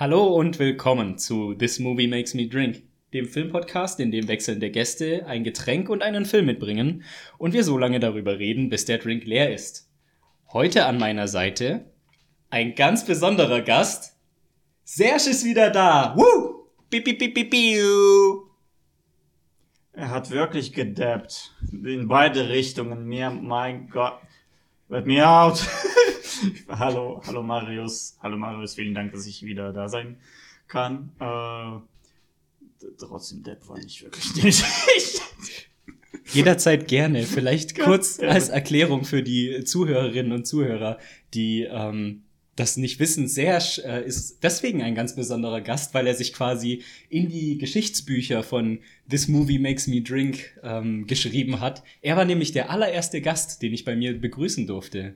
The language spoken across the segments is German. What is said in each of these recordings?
Hallo und willkommen zu This Movie Makes Me Drink, dem Filmpodcast, in dem wechselnde Gäste ein Getränk und einen Film mitbringen und wir so lange darüber reden, bis der Drink leer ist. Heute an meiner Seite ein ganz besonderer Gast. Serge ist wieder da. Woo! Piu, piu, piu, piu, piu. Er hat wirklich gedappt. In beide Richtungen. Mir, mein Gott. Let me out. hallo, hallo Marius. Hallo Marius, vielen Dank, dass ich wieder da sein kann. Äh, trotzdem Depp war nicht wirklich nötig. Jederzeit gerne. Vielleicht kurz als Erklärung für die Zuhörerinnen und Zuhörer, die ähm, das nicht wissen, Serge äh, ist deswegen ein ganz besonderer Gast, weil er sich quasi in die Geschichtsbücher von This Movie Makes Me Drink ähm, geschrieben hat. Er war nämlich der allererste Gast, den ich bei mir begrüßen durfte.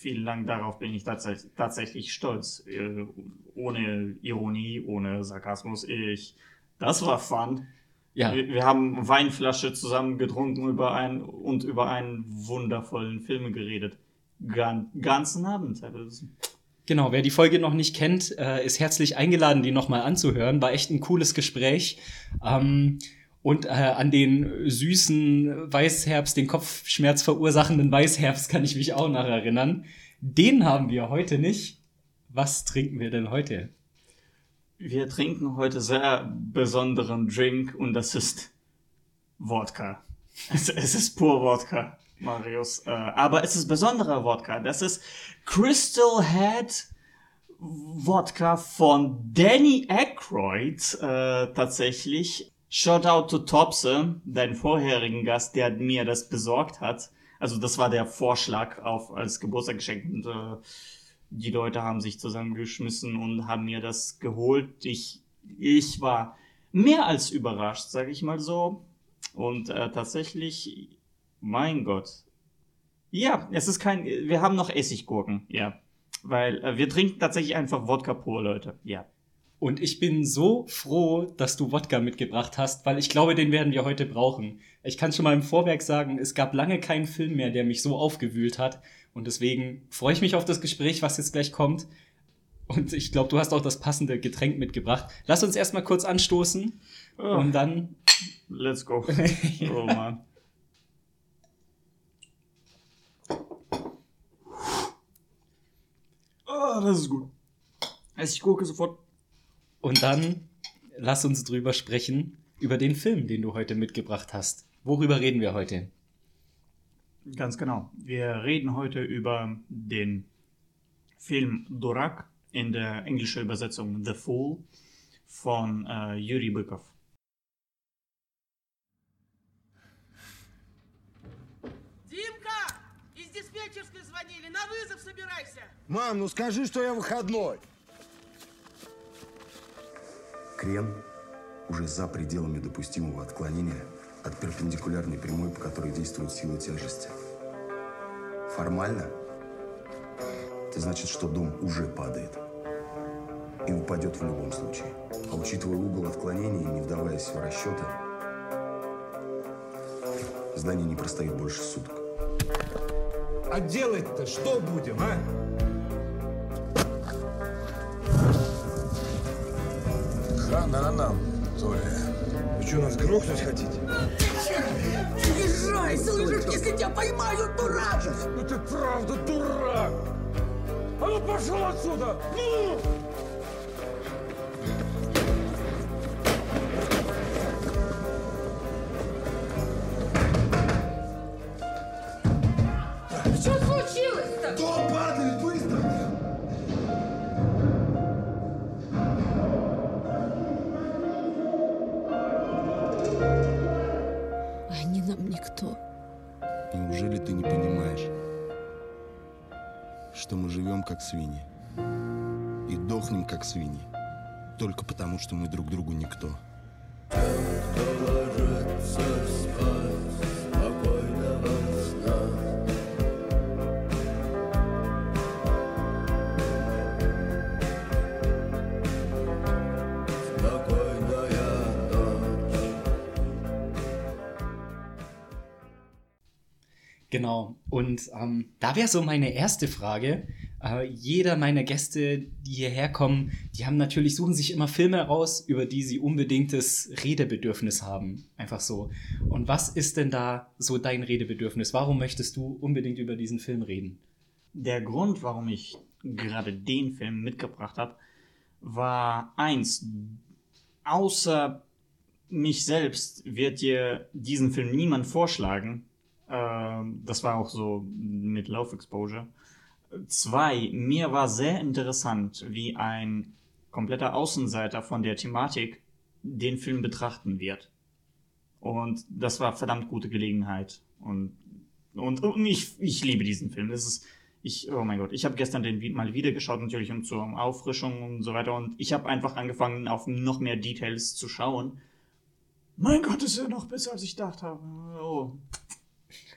Vielen Dank, darauf bin ich tatsächlich, tatsächlich stolz. Äh, ohne Ironie, ohne Sarkasmus. Ich, das war fun. Ja. Wir, wir haben Weinflasche zusammen getrunken über ein, und über einen wundervollen Film geredet. Gan, ganzen Abend. Also, Genau, wer die Folge noch nicht kennt, äh, ist herzlich eingeladen, die nochmal anzuhören. War echt ein cooles Gespräch. Ähm, und äh, an den süßen Weißherbst, den Kopfschmerz verursachenden Weißherbst kann ich mich auch noch erinnern. Den haben wir heute nicht. Was trinken wir denn heute? Wir trinken heute sehr besonderen Drink und das ist Wodka. Es, es ist pur Wodka, Marius. Äh, aber es ist besonderer Wodka. Das ist Crystal Head Wodka von Danny Aykroyd äh, tatsächlich. Shoutout to Topse, dein vorherigen Gast, der mir das besorgt hat. Also das war der Vorschlag auf als Geburtstagsgeschenk und äh, die Leute haben sich zusammengeschmissen und haben mir das geholt. Ich, ich war mehr als überrascht, sage ich mal so. Und äh, tatsächlich, mein Gott. Ja, es ist kein. Wir haben noch Essiggurken, ja. Weil äh, wir trinken tatsächlich einfach Wodka pur, Leute. Ja. Und ich bin so froh, dass du Wodka mitgebracht hast, weil ich glaube, den werden wir heute brauchen. Ich kann schon mal im Vorwerk sagen, es gab lange keinen Film mehr, der mich so aufgewühlt hat. Und deswegen freue ich mich auf das Gespräch, was jetzt gleich kommt. Und ich glaube, du hast auch das passende Getränk mitgebracht. Lass uns erstmal kurz anstoßen. Oh, Und dann. let's go. Oh Mann. Oh, das ist gut. Essiggurke sofort. Und dann lass uns drüber sprechen, über den Film, den du heute mitgebracht hast. Worüber reden wir heute? Ganz genau. Wir reden heute über den Film Durak in der englischen Übersetzung The Fool von äh, Yuri Bykov. Димка! Из диспетчерской звонили. На вызов собирайся. Мам, ну скажи, что я выходной. Крен уже за пределами допустимого отклонения от перпендикулярной прямой, по которой действует сила тяжести. Формально это значит, что дом уже падает. И упадет в любом случае. А учитывая угол отклонения и не вдаваясь в расчеты, здание не простоит больше суток. А делать-то что будем, а? Хана Толя. Вы что, нас грохнуть хотите? Езжай, слышишь, если тебя поймают, дурак! Ну ты правда дурак! А ну пошел отсюда! Ну! Как свиньи и дохнем как свиньи, только потому, что мы друг другу никто? Genau. Und ähm, da wäre so meine erste Frage. Jeder meiner Gäste, die hierher kommen, die haben natürlich, suchen sich immer Filme raus, über die sie unbedingtes Redebedürfnis haben. Einfach so. Und was ist denn da so dein Redebedürfnis? Warum möchtest du unbedingt über diesen Film reden? Der Grund, warum ich gerade den Film mitgebracht habe, war eins. Außer mich selbst wird dir diesen Film niemand vorschlagen. Ähm, das war auch so mit Love Exposure. Zwei, mir war sehr interessant, wie ein kompletter Außenseiter von der Thematik den Film betrachten wird. Und das war verdammt gute Gelegenheit. Und, und, und ich, ich liebe diesen Film. Das ist, ich, oh mein Gott, ich habe gestern den mal wieder geschaut, natürlich um zur Auffrischung und so weiter. Und ich habe einfach angefangen, auf noch mehr Details zu schauen. Mein Gott, ist er noch besser, als ich gedacht habe. Oh.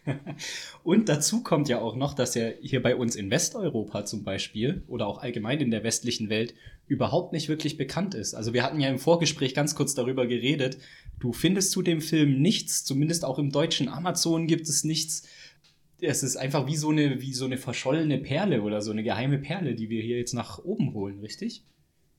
Und dazu kommt ja auch noch, dass er hier bei uns in Westeuropa zum Beispiel oder auch allgemein in der westlichen Welt überhaupt nicht wirklich bekannt ist. Also wir hatten ja im Vorgespräch ganz kurz darüber geredet. Du findest zu dem Film nichts, zumindest auch im deutschen Amazon gibt es nichts. Es ist einfach wie so eine, wie so eine verschollene Perle oder so eine geheime Perle, die wir hier jetzt nach oben holen, richtig?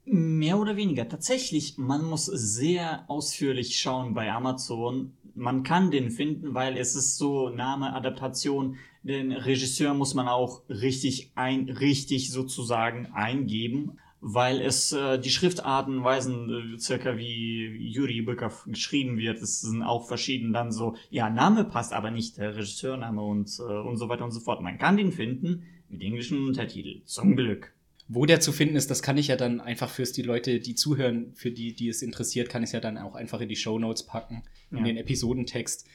Mehr oder weniger. Tatsächlich, man muss sehr ausführlich schauen bei Amazon. Man kann den finden, weil es ist so Name, Adaptation. Den Regisseur muss man auch richtig ein, richtig sozusagen eingeben, weil es äh, die Schriftarten weisen äh, circa wie Yuri Bykov geschrieben wird. Es sind auch verschieden dann so, ja, Name passt aber nicht, der Regisseurname und, äh, und so weiter und so fort. Man kann den finden mit englischen Untertitel. Zum Glück. Wo der zu finden ist, das kann ich ja dann einfach fürs die Leute, die zuhören, für die, die es interessiert, kann ich es ja dann auch einfach in die Show Notes packen, in Ja. den Episodentext.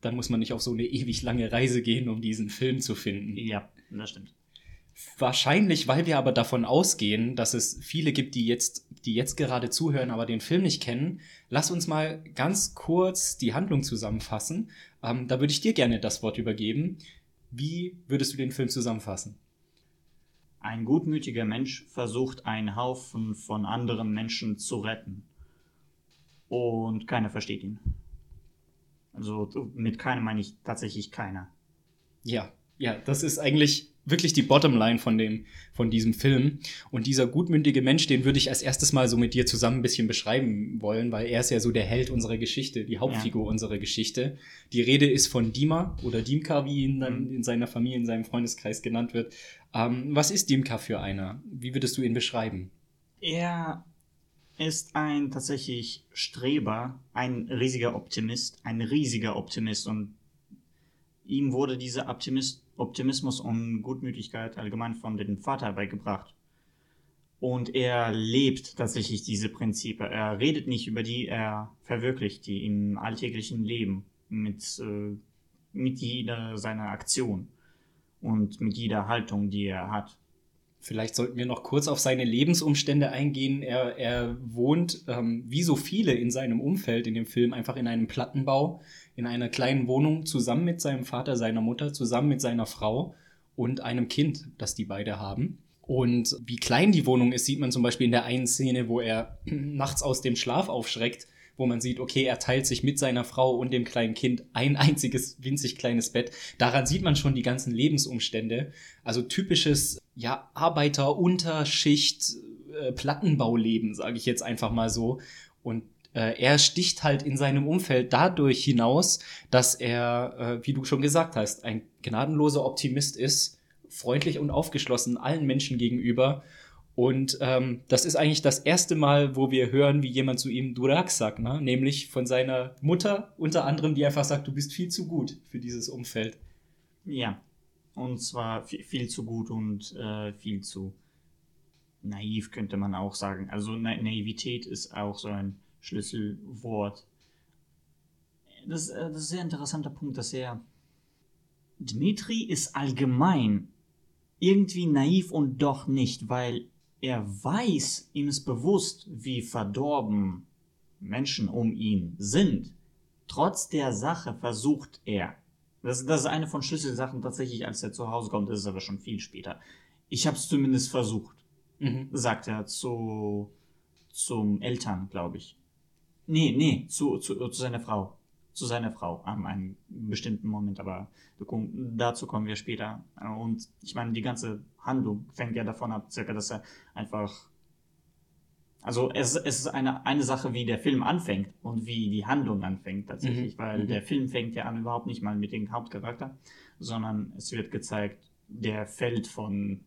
Dann muss man nicht auf so eine ewig lange Reise gehen, um diesen Film zu finden. Ja, das stimmt. Wahrscheinlich, weil wir aber davon ausgehen, dass es viele gibt, die jetzt, die jetzt gerade zuhören, aber den Film nicht kennen. Lass uns mal ganz kurz die Handlung zusammenfassen. Ähm, da würde ich dir gerne das Wort übergeben. Wie würdest du den Film zusammenfassen? Ein gutmütiger Mensch versucht, einen Haufen von anderen Menschen zu retten. Und keiner versteht ihn. Also mit keinem meine ich tatsächlich keiner. Ja, ja, das ist eigentlich wirklich die Bottomline von dem, von diesem Film. Und dieser gutmündige Mensch, den würde ich als erstes mal so mit dir zusammen ein bisschen beschreiben wollen, weil er ist ja so der Held unserer Geschichte, die Hauptfigur unserer Geschichte. Die Rede ist von Dima oder Dimka, wie ihn dann in seiner Familie, in seinem Freundeskreis genannt wird. Ähm, was ist Dimka für einer? Wie würdest du ihn beschreiben? Er ist ein tatsächlich Streber, ein riesiger Optimist, ein riesiger Optimist und ihm wurde dieser Optimist, Optimismus und Gutmütigkeit allgemein von dem Vater beigebracht. Und er lebt tatsächlich diese Prinzipien. Er redet nicht über die, er verwirklicht die im alltäglichen Leben mit, äh, mit jeder seiner Aktion und mit jeder Haltung, die er hat. Vielleicht sollten wir noch kurz auf seine Lebensumstände eingehen. Er, er wohnt, ähm, wie so viele in seinem Umfeld in dem Film, einfach in einem Plattenbau, in einer kleinen Wohnung, zusammen mit seinem Vater, seiner Mutter, zusammen mit seiner Frau und einem Kind, das die beide haben. Und wie klein die Wohnung ist, sieht man zum Beispiel in der einen Szene, wo er nachts aus dem Schlaf aufschreckt, wo man sieht, okay, er teilt sich mit seiner Frau und dem kleinen Kind ein einziges winzig kleines Bett. Daran sieht man schon die ganzen Lebensumstände. Also typisches, ja, Arbeiter-Unterschicht, äh, Plattenbauleben, sage ich jetzt einfach mal so. Und äh, er sticht halt in seinem Umfeld dadurch hinaus, dass er, äh, wie du schon gesagt hast, ein gnadenloser Optimist ist, freundlich und aufgeschlossen allen Menschen gegenüber. Und ähm, das ist eigentlich das erste Mal, wo wir hören, wie jemand zu ihm Durak sagt, ne? nämlich von seiner Mutter unter anderem, die einfach sagt, du bist viel zu gut für dieses Umfeld. Ja, und zwar viel, zu gut und äh, viel zu naiv, könnte man auch sagen. Also Na Naivität ist auch so ein Schlüsselwort. Das, äh, das ist ein sehr interessanter Punkt, dass er. Dmitri ist allgemein irgendwie naiv und doch nicht, weil er weiß, ihm ist bewusst, wie verdorben Menschen um ihn sind. Trotz der Sache versucht er, das, das ist eine von Schlüsselsachen tatsächlich, als er zu Hause kommt, ist es aber schon viel später. Ich habe es zumindest versucht, Mhm. sagt er zu zum Eltern, glaube ich. Nee, nee, zu, zu, zu seiner Frau. Zu seiner Frau an einem bestimmten Moment, aber dazu kommen wir später. Und ich meine, die ganze Handlung fängt ja davon ab, circa, dass er einfach also es, es ist eine, eine Sache, wie der Film anfängt und wie die Handlung anfängt tatsächlich, Mhm. weil Mhm. der Film fängt ja an überhaupt nicht mal mit dem Hauptcharakter, sondern es wird gezeigt, der fällt von,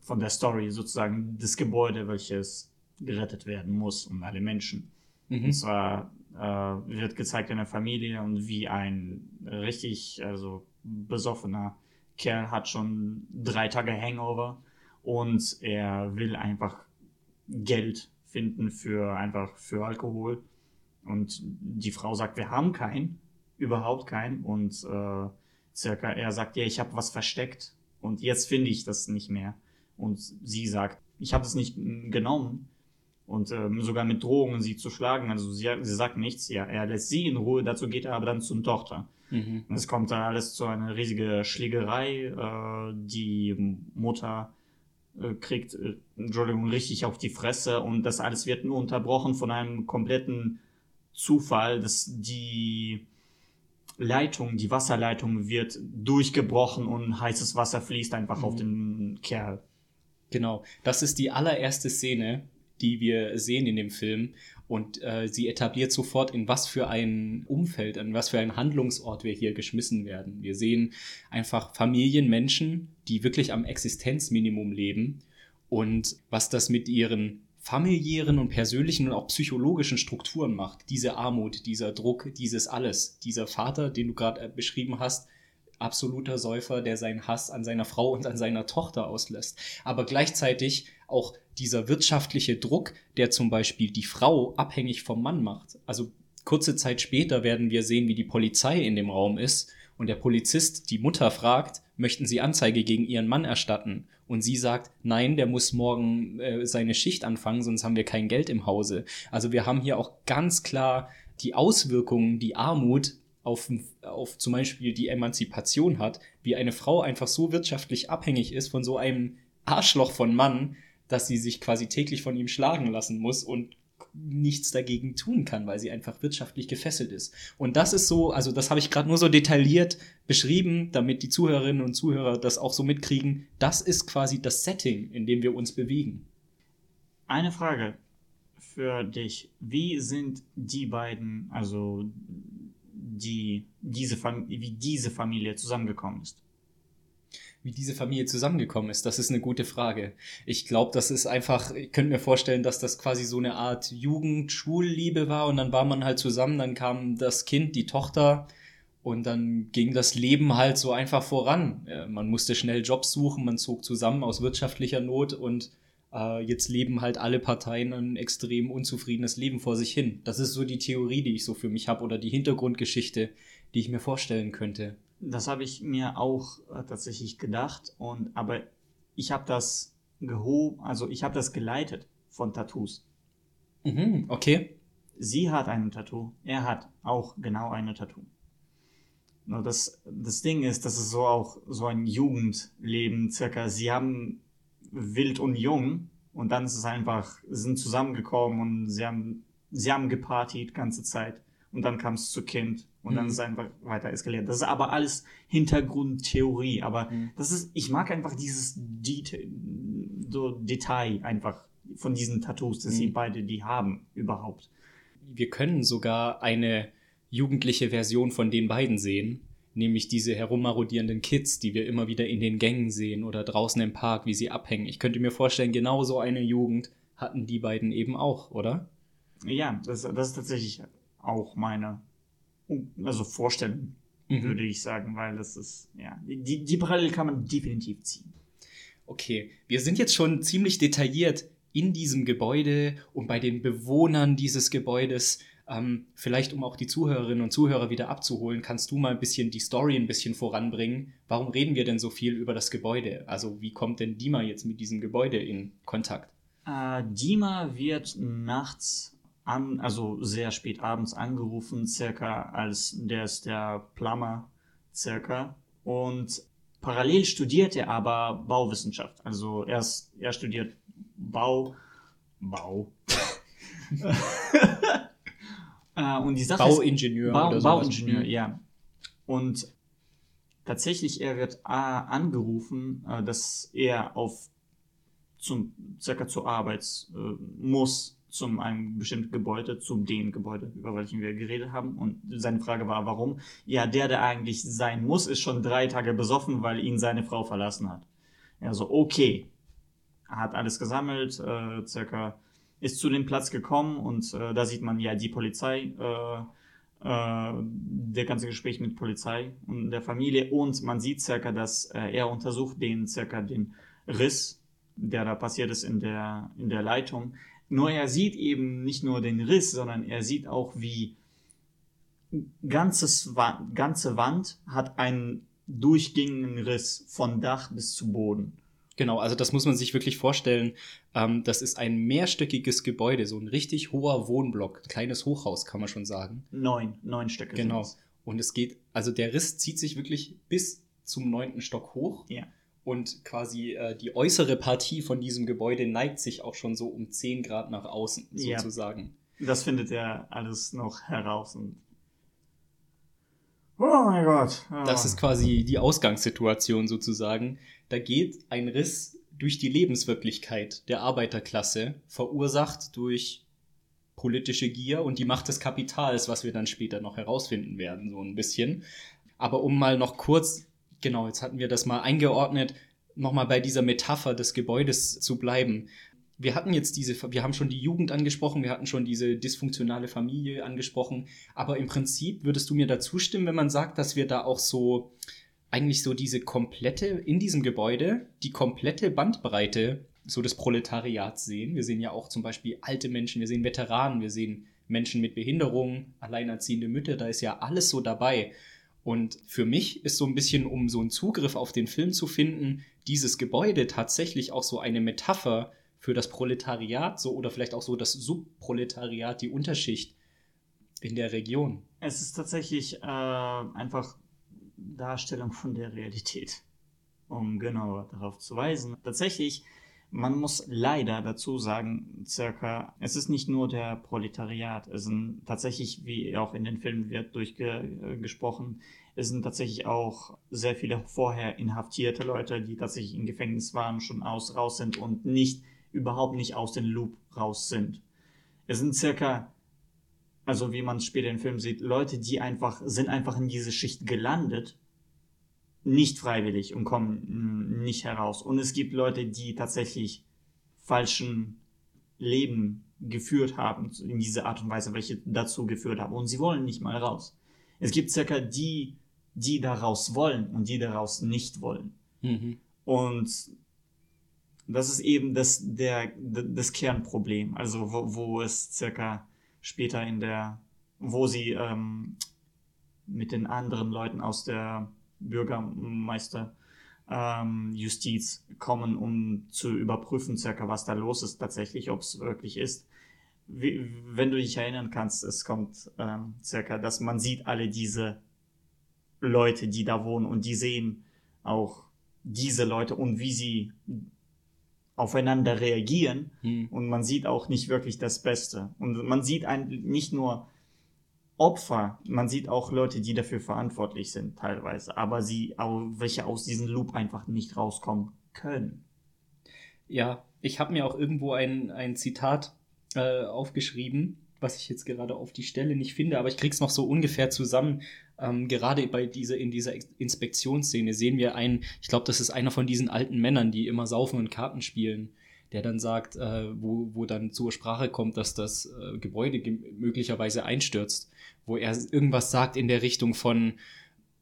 von der Story sozusagen das Gebäude, welches gerettet werden muss und alle Menschen. Mhm. Und zwar wird gezeigt eine Familie und wie ein richtig, also besoffener Kerl hat schon drei Tage Hangover und er will einfach Geld finden für einfach für Alkohol. Und die Frau sagt, wir haben keinen, überhaupt keinen. Und äh, circa, er sagt, ja, ich habe was versteckt und jetzt finde ich das nicht mehr. Und sie sagt, ich habe das nicht mm, genommen. Und ähm, sogar mit Drohungen sie zu schlagen. Also sie, sie sagt nichts. Ja, er lässt sie in Ruhe. Dazu geht er aber dann zur Tochter. Mhm. Und es kommt dann alles zu einer riesigen Schlägerei. Äh, die Mutter äh, kriegt, äh, Entschuldigung, richtig auf die Fresse und das alles wird nur unterbrochen von einem kompletten Zufall, dass die Leitung, die Wasserleitung wird durchgebrochen und heißes Wasser fließt einfach auf den Kerl. Genau, das ist die allererste Szene, die wir sehen in dem Film. Und äh, sie etabliert sofort, in was für ein Umfeld, in was für ein Handlungsort wir hier geschmissen werden. Wir sehen einfach Familien, Menschen, die wirklich am Existenzminimum leben und was das mit ihren familiären und persönlichen und auch psychologischen Strukturen macht. Diese Armut, dieser Druck, dieses alles. Dieser Vater, den du gerade äh, beschrieben hast, absoluter Säufer, der seinen Hass an seiner Frau und an seiner Tochter auslässt. Aber gleichzeitig auch dieser wirtschaftliche Druck, der zum Beispiel die Frau abhängig vom Mann macht. Also kurze Zeit später werden wir sehen, wie die Polizei in dem Raum ist und der Polizist die Mutter fragt, möchten Sie Anzeige gegen Ihren Mann erstatten? Und sie sagt, nein, der muss morgen äh, seine Schicht anfangen, sonst haben wir kein Geld im Hause. Also wir haben hier auch ganz klar die Auswirkungen, die Armut auf, auf zum Beispiel die Emanzipation hat, wie eine Frau einfach so wirtschaftlich abhängig ist von so einem Arschloch von Mann, dass sie sich quasi täglich von ihm schlagen lassen muss und nichts dagegen tun kann, weil sie einfach wirtschaftlich gefesselt ist. Und das ist so, also das habe ich gerade nur so detailliert beschrieben, damit die Zuhörerinnen und Zuhörer das auch so mitkriegen. Das ist quasi das Setting, in dem wir uns bewegen. Eine Frage für dich. Wie sind die beiden, also die, diese wie diese Familie zusammengekommen ist? Wie diese Familie zusammengekommen ist, das ist eine gute Frage. Ich glaube, das ist einfach, ich könnte mir vorstellen, dass das quasi so eine Art Jugend-Schulliebe war und dann war man halt zusammen, dann kam das Kind, die Tochter und dann ging das Leben halt so einfach voran. Äh, Man musste schnell Jobs suchen, man zog zusammen aus wirtschaftlicher Not und äh, jetzt leben halt alle Parteien ein extrem unzufriedenes Leben vor sich hin. Das ist so die Theorie, die ich so für mich habe oder die Hintergrundgeschichte, die ich mir vorstellen könnte. Das habe ich mir auch äh, tatsächlich gedacht und aber ich habe das gehoben, also ich habe das geleitet von Tattoos. Mhm, okay. Sie hat ein Tattoo, er hat auch genau eine Tattoo. Nur das, das Ding ist, das ist so auch so ein Jugendleben circa. Sie haben wild und jung und dann ist es einfach, sind zusammengekommen und sie haben, sie haben gepartied ganze Zeit und dann kam es zu Kind und dann Mhm. ist es einfach weiter eskaliert. Das ist aber alles Hintergrundtheorie, aber Mhm. das ist, ich mag einfach dieses Detail, so Detail einfach von diesen Tattoos, dass sie Mhm. beide die haben überhaupt. wir können sogar eine jugendliche Version von den beiden sehen, nämlich diese herummarodierenden Kids, die wir immer wieder in den Gängen sehen oder draußen im Park, wie sie abhängen. Ich könnte mir vorstellen, genau so eine Jugend hatten die beiden eben auch, oder? Ja, das, das ist tatsächlich auch meine also Vorstellung, Mhm. würde ich sagen, weil das ist, ja, die, die Parallele kann man definitiv ziehen. Okay, wir sind jetzt schon ziemlich detailliert in diesem Gebäude und bei den Bewohnern dieses Gebäudes. Ähm, vielleicht, um auch die Zuhörerinnen und Zuhörer wieder abzuholen, kannst du mal ein bisschen die Story ein bisschen voranbringen. Warum reden wir denn so viel über das Gebäude? Also, wie kommt denn Dima jetzt mit diesem Gebäude in Kontakt? Äh, Dima wird nachts an, also sehr spät abends angerufen, circa als der ist der Plummer, circa. Und parallel studiert er aber Bauwissenschaft. Also er, ist, er studiert Bau, Bau. Äh, und die Sache Bauingenieur ist, Bau, oder. Bauingenieur, Mhm. ja. Und tatsächlich, er wird äh, angerufen, äh, dass er auf zum circa zur Arbeit äh, muss zum einem bestimmten Gebäude, zum dem Gebäude, über welchen wir geredet haben. Und seine Frage war, warum? Ja, der, der eigentlich sein muss, ist schon drei Tage besoffen, weil ihn seine Frau verlassen hat. Er so, okay. Er hat alles gesammelt, äh, circa ist zu dem Platz gekommen und äh, da sieht man ja die Polizei, äh, äh, der ganze Gespräch mit Polizei und der Familie und man sieht circa, dass äh, er untersucht den circa den Riss, der da passiert ist in der in der Leitung. Nur er sieht eben nicht nur den Riss, sondern er sieht auch wie ganzes Wa ganze Wand hat einen durchgehenden Riss von Dach bis zu Boden. Genau, also das muss man sich wirklich vorstellen. Ähm, das ist ein mehrstöckiges Gebäude, so ein richtig hoher Wohnblock, kleines Hochhaus kann man schon sagen. Neun, neun Stücke. Genau. Und es geht, also der Riss zieht sich wirklich bis zum neunten Stock hoch. Ja. Und quasi äh, die äußere Partie von diesem Gebäude neigt sich auch schon so um 10 Grad nach außen, Ja. sozusagen. Das findet er alles noch heraus und Oh mein Gott. Oh. Das ist quasi die Ausgangssituation sozusagen. Da geht ein Riss durch die Lebenswirklichkeit der Arbeiterklasse, verursacht durch politische Gier und die Macht des Kapitals, was wir dann später noch herausfinden werden, so ein bisschen. Aber um mal noch kurz, genau, jetzt hatten wir das mal eingeordnet, nochmal bei dieser Metapher des Gebäudes zu bleiben. Wir hatten jetzt diese, wir haben schon die Jugend angesprochen, wir hatten schon diese dysfunktionale Familie angesprochen, aber im Prinzip würdest du mir da zustimmen, wenn man sagt, dass wir da auch so eigentlich so diese komplette, in diesem Gebäude, die komplette Bandbreite so des Proletariats sehen. Wir sehen ja auch zum Beispiel alte Menschen, wir sehen Veteranen, wir sehen Menschen mit Behinderungen, alleinerziehende Mütter, da ist ja alles so dabei. Und für mich ist so ein bisschen, um so einen Zugriff auf den Film zu finden, dieses Gebäude tatsächlich auch so eine Metapher für das Proletariat, so oder vielleicht auch so das Subproletariat, die Unterschicht in der Region. Es ist tatsächlich äh, einfach Darstellung von der Realität, um genauer darauf zu weisen. Tatsächlich, man muss leider dazu sagen, circa, es ist nicht nur der Proletariat, es sind tatsächlich, wie auch in den Filmen wird durchgesprochen, es sind tatsächlich auch sehr viele vorher inhaftierte Leute, die tatsächlich im Gefängnis waren, schon aus raus sind und nicht überhaupt nicht aus dem Loop raus sind. Es sind circa also wie man später im Film sieht, Leute, die einfach, sind einfach in diese Schicht gelandet, nicht freiwillig und kommen mm, nicht heraus. Und es gibt Leute, die tatsächlich falschen Leben geführt haben, in diese Art und Weise, welche dazu geführt haben. Und sie wollen nicht mal raus. Es gibt circa die, die daraus wollen und die daraus nicht wollen. Mhm. Und das ist eben das, der, das Kernproblem. Also wo, wo es circa später in der, wo sie ähm, mit den anderen Leuten aus der Bürgermeister ähm, Justiz kommen, um zu überprüfen, circa was da los ist tatsächlich, ob es wirklich ist. Wie, wenn du dich erinnern kannst, es kommt ähm, circa, dass man sieht alle diese Leute, die da wohnen und die sehen auch diese Leute und wie sie aufeinander reagieren Mhm. und man sieht auch nicht wirklich das Beste. Und man sieht ein, nicht nur Opfer, man sieht auch Leute, die dafür verantwortlich sind teilweise, aber sie, auch welche aus diesem Loop einfach nicht rauskommen können. Ja, ich habe mir auch irgendwo ein, ein Zitat äh, aufgeschrieben, was ich jetzt gerade auf die Stelle nicht finde, aber ich krieg's noch so ungefähr zusammen. Ähm, gerade bei dieser, in dieser Inspektionsszene sehen wir einen, ich glaube, das ist einer von diesen alten Männern, die immer saufen und Karten spielen, der dann sagt, äh, wo, wo dann zur Sprache kommt, dass das äh, Gebäude ge- möglicherweise einstürzt, wo er irgendwas sagt in der Richtung von,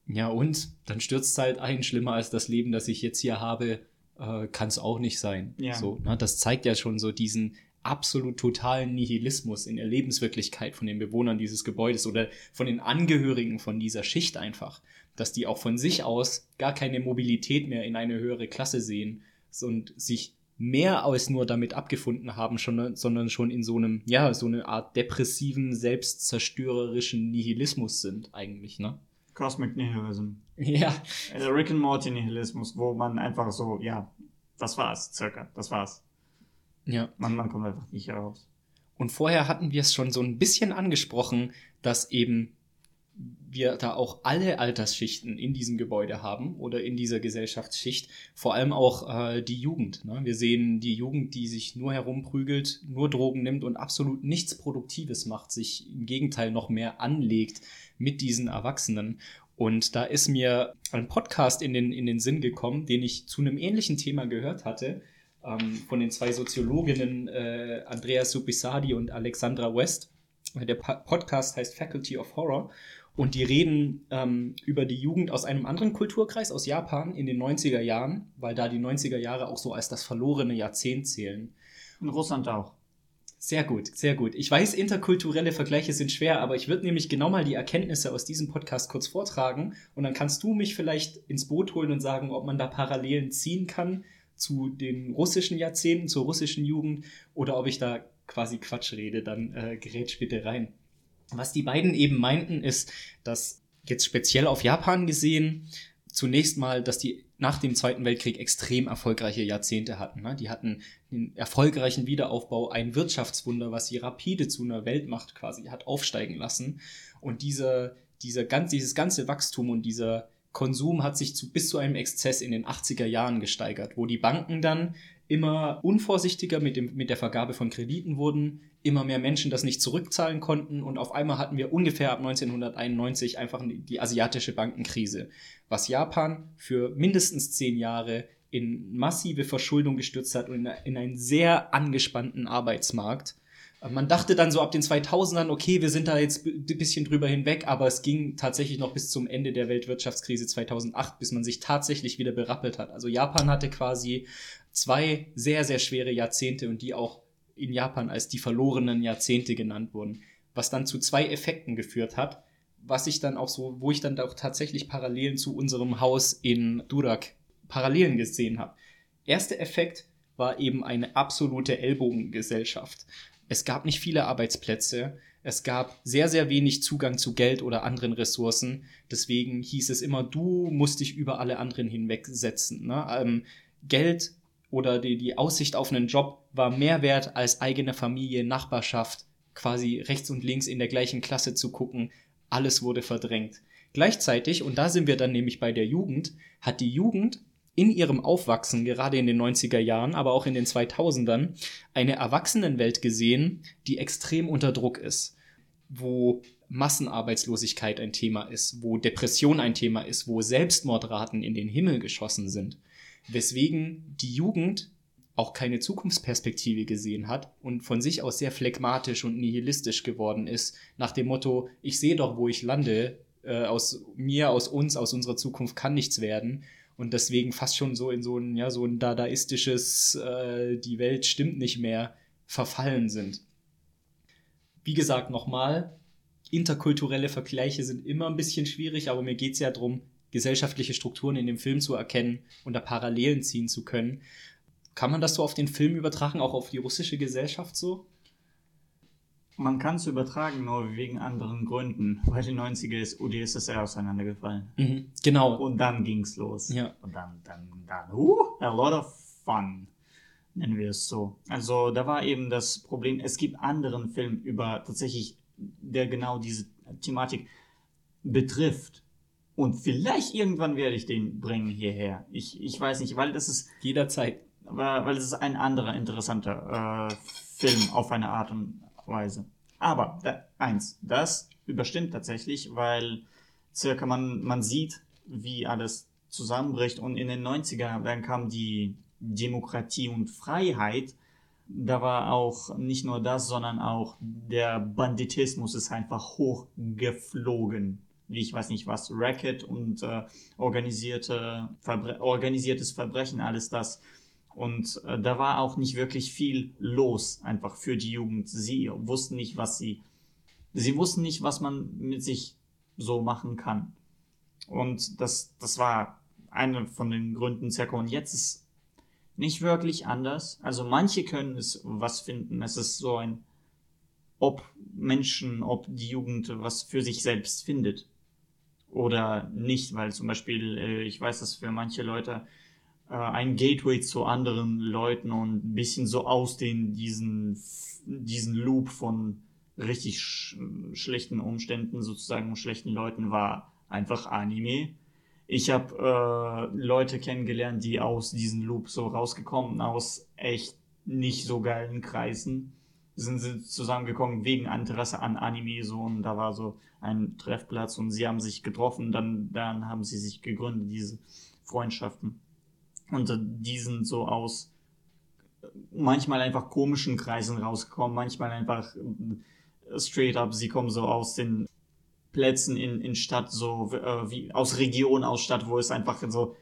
ja und, dann stürzt es halt ein, schlimmer als das Leben, das ich jetzt hier habe, äh, kann es auch nicht sein. Ja. So, ne? Das zeigt ja schon so diesen absolut totalen Nihilismus in der Lebenswirklichkeit von den Bewohnern dieses Gebäudes oder von den Angehörigen von dieser Schicht einfach, dass die auch von sich aus gar keine Mobilität mehr in eine höhere Klasse sehen und sich mehr als nur damit abgefunden haben, schon, sondern schon in so einem, ja, so eine Art depressiven, selbstzerstörerischen Nihilismus sind eigentlich, ne? Cosmic Nihilism. Ja, Also Rick and Morty Nihilismus, wo man einfach so, ja, das war's, circa, das war's. ja. Man, man kommt einfach nicht heraus. Und vorher hatten wir es schon so ein bisschen angesprochen, dass eben wir da auch alle Altersschichten in diesem Gebäude haben oder in dieser Gesellschaftsschicht, vor allem auch äh, die Jugend. Ne? Wir sehen die Jugend, die sich nur herumprügelt, nur Drogen nimmt und absolut nichts Produktives macht, sich im Gegenteil noch mehr anlegt mit diesen Erwachsenen. Und da ist mir ein Podcast in den, in den Sinn gekommen, den ich zu einem ähnlichen Thema gehört hatte, ähm, von den zwei Soziologinnen äh, Andrea Supisadi und Alexandra West. Der Podcast heißt Faculty of Horror und die reden ähm, über die Jugend aus einem anderen Kulturkreis, aus Japan in den 90er Jahren, weil da die 90er Jahre auch so als das verlorene Jahrzehnt zählen. In Russland auch. Sehr gut, sehr gut. Ich weiß, interkulturelle Vergleiche sind schwer, aber ich würde nämlich genau mal die Erkenntnisse aus diesem Podcast kurz vortragen und dann kannst du mich vielleicht ins Boot holen und sagen, ob man da Parallelen ziehen kann zu den russischen Jahrzehnten, zur russischen Jugend oder ob ich da quasi Quatsch rede, dann äh, gerätsch bitte rein. Was die beiden eben meinten, ist, dass jetzt speziell auf Japan gesehen, zunächst mal, dass die nach dem Zweiten Weltkrieg extrem erfolgreiche Jahrzehnte hatten. Ne? Die hatten einen erfolgreichen Wiederaufbau, ein Wirtschaftswunder, was sie rapide zu einer Weltmacht quasi hat aufsteigen lassen. Und dieser, dieser ganz, dieses ganze Wachstum und dieser Konsum hat sich zu, bis zu einem Exzess in den 80er Jahren gesteigert, wo die Banken dann immer unvorsichtiger mit, dem, mit der Vergabe von Krediten wurden, immer mehr Menschen das nicht zurückzahlen konnten und auf einmal hatten wir ungefähr ab 1991 einfach die asiatische Bankenkrise, was Japan für mindestens zehn Jahre in massive Verschuldung gestürzt hat und in einen sehr angespannten Arbeitsmarkt. Man dachte dann so ab den 2000ern, okay, wir sind da jetzt ein bisschen drüber hinweg, aber es ging tatsächlich noch bis zum Ende der Weltwirtschaftskrise 2008, bis man sich tatsächlich wieder berappelt hat. Also Japan hatte quasi zwei sehr, sehr schwere Jahrzehnte und die auch in Japan als die verlorenen Jahrzehnte genannt wurden, was dann zu zwei Effekten geführt hat, was ich dann auch so, wo ich dann auch tatsächlich Parallelen zu unserem Haus in Durak Parallelen gesehen habe. Erster Effekt war eben eine absolute Ellbogengesellschaft. Es gab nicht viele Arbeitsplätze, es gab sehr, sehr wenig Zugang zu Geld oder anderen Ressourcen. Deswegen hieß es immer, du musst dich über alle anderen hinwegsetzen. Ne? Ähm, Geld oder die, die Aussicht auf einen Job war mehr wert als eigene Familie, Nachbarschaft, quasi rechts und links in der gleichen Klasse zu gucken. Alles wurde verdrängt. Gleichzeitig, und da sind wir dann nämlich bei der Jugend, hat die Jugend in ihrem Aufwachsen, gerade in den 90er Jahren, aber auch in den 2000ern, eine Erwachsenenwelt gesehen, die extrem unter Druck ist, wo Massenarbeitslosigkeit ein Thema ist, wo Depression ein Thema ist, wo Selbstmordraten in den Himmel geschossen sind, weswegen die Jugend auch keine Zukunftsperspektive gesehen hat und von sich aus sehr phlegmatisch und nihilistisch geworden ist, nach dem Motto, ich sehe doch, wo ich lande, äh, aus mir, aus uns, aus unserer Zukunft kann nichts werden und deswegen fast schon so in so ein, ja, so ein dadaistisches, äh, die Welt stimmt nicht mehr, verfallen sind. Wie gesagt, nochmal, interkulturelle Vergleiche sind immer ein bisschen schwierig, aber mir geht es ja darum, gesellschaftliche Strukturen in dem Film zu erkennen und da Parallelen ziehen zu können. Kann man das so auf den Film übertragen, auch auf die russische Gesellschaft so? Man kann es übertragen, nur wegen anderen Gründen. Weil die 90er ist UdSSR auseinandergefallen. Mhm, genau. Und dann ging's los. Ja. Und dann, dann, dann, uh, a lot of fun. Nennen wir es so. Also, da war eben das Problem, es gibt anderen Film über tatsächlich, der genau diese Thematik betrifft. Und vielleicht irgendwann werde ich den bringen hierher. Ich, ich weiß nicht, weil das ist, Jederzeit. weil weil es ist ein anderer interessanter äh, Film auf eine Art und Weise. Aber da, eins, das überstimmt tatsächlich, weil circa man, man sieht, wie alles zusammenbricht und in den 90er dann kam die Demokratie und Freiheit. Da war auch nicht nur das, sondern auch der Banditismus ist einfach hochgeflogen. Wie ich weiß nicht was, Racket und äh, organisierte Verbre organisiertes Verbrechen, alles das. Und äh, da war auch nicht wirklich viel los, einfach für die Jugend. Sie wussten nicht, was sie, sie wussten nicht, was man mit sich so machen kann. Und das, das war einer von den Gründen circa. Und jetzt ist nicht wirklich anders. Also manche können es was finden. Es ist so ein, ob Menschen, ob die Jugend was für sich selbst findet oder nicht, weil zum Beispiel, äh, ich weiß, dass für manche Leute äh, ein Gateway zu anderen Leuten und ein bisschen so aus den diesen diesen Loop von richtig sch schlechten Umständen sozusagen und schlechten Leuten war einfach Anime. Ich habe äh, Leute kennengelernt, die aus diesem Loop so rausgekommen, aus echt nicht so geilen Kreisen sind sie zusammengekommen wegen Interesse an Anime so und da war so ein Treffplatz und sie haben sich getroffen, dann, dann haben sie sich gegründet, diese Freundschaften. Und äh, die sind so aus äh, manchmal einfach komischen Kreisen rausgekommen, manchmal einfach äh, straight up, sie kommen so aus den Plätzen in, in Stadt, so äh, wie aus Region, aus Stadt, wo es einfach so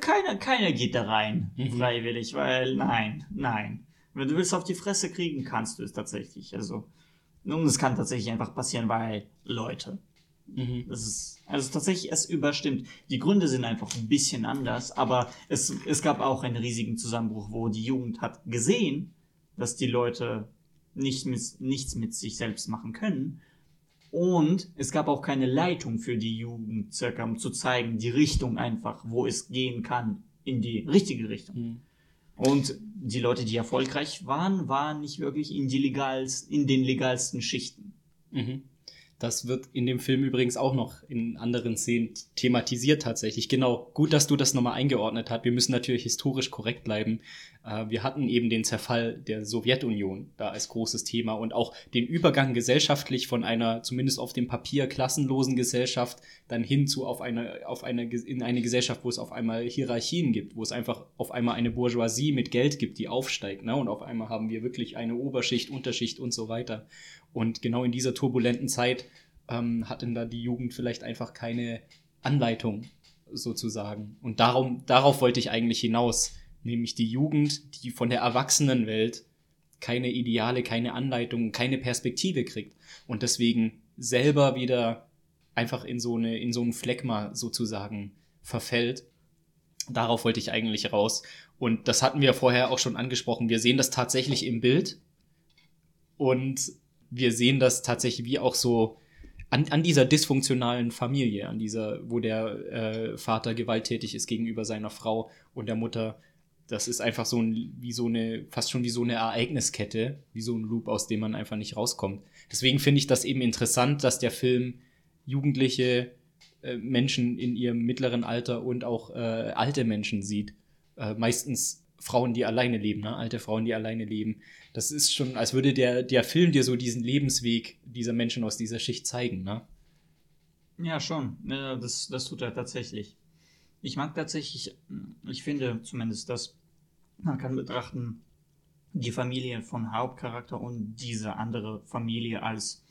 keiner, keiner geht da rein, Mhm. freiwillig, weil nein, nein. Wenn du willst auf die Fresse kriegen, kannst du es tatsächlich. Also, nun, es kann tatsächlich einfach passieren, weil Leute. Mhm. Das ist, also tatsächlich, es überstimmt. Die Gründe sind einfach ein bisschen anders, aber es, es gab auch einen riesigen Zusammenbruch, wo die Jugend hat gesehen, dass die Leute nicht mit, nichts mit sich selbst machen können. Und es gab auch keine Leitung für die Jugend, circa, um zu zeigen, die Richtung einfach, wo es gehen kann, in die richtige Richtung. Mhm. Und die Leute, die erfolgreich waren, waren nicht wirklich in, die legals, in den legalsten Schichten. Mhm. Das wird in dem Film übrigens auch noch in anderen Szenen thematisiert tatsächlich. Genau, gut, dass du das nochmal eingeordnet hast. Wir müssen natürlich historisch korrekt bleiben. Äh, wir hatten eben den Zerfall der Sowjetunion da als großes Thema und auch den Übergang gesellschaftlich von einer zumindest auf dem Papier klassenlosen Gesellschaft dann hin zu auf eine, auf eine, in eine Gesellschaft, wo es auf einmal Hierarchien gibt, wo es einfach auf einmal eine Bourgeoisie mit Geld gibt, die aufsteigt. Ne? Und auf einmal haben wir wirklich eine Oberschicht, Unterschicht und so weiter. Und genau in dieser turbulenten Zeit ähm, hat denn da die Jugend vielleicht einfach keine Anleitung sozusagen. Und darum, darauf wollte ich eigentlich hinaus. Nämlich die Jugend, die von der Erwachsenenwelt keine Ideale, keine Anleitung, keine Perspektive kriegt. Und deswegen selber wieder einfach in so eine, in so ein Phlegma sozusagen verfällt. Darauf wollte ich eigentlich raus. Und das hatten wir vorher auch schon angesprochen. Wir sehen das tatsächlich im Bild. Und wir sehen das tatsächlich wie auch so an, an dieser dysfunktionalen Familie, an dieser, wo der äh, Vater gewalttätig ist gegenüber seiner Frau und der Mutter. Das ist einfach so ein, wie so eine, fast schon wie so eine Ereigniskette, wie so ein Loop, aus dem man einfach nicht rauskommt. Deswegen finde ich das eben interessant, dass der Film jugendliche äh, Menschen in ihrem mittleren Alter und auch äh, alte Menschen sieht. Äh, meistens Frauen, die alleine leben, ne? alte Frauen, die alleine leben. Das ist schon, als würde der, der Film dir so diesen Lebensweg dieser Menschen aus dieser Schicht zeigen. Ne? Ja, schon. Das, das tut er tatsächlich. Ich mag tatsächlich, ich finde zumindest, dass man kann betrachten, die Familie von Hauptcharakter und diese andere Familie als,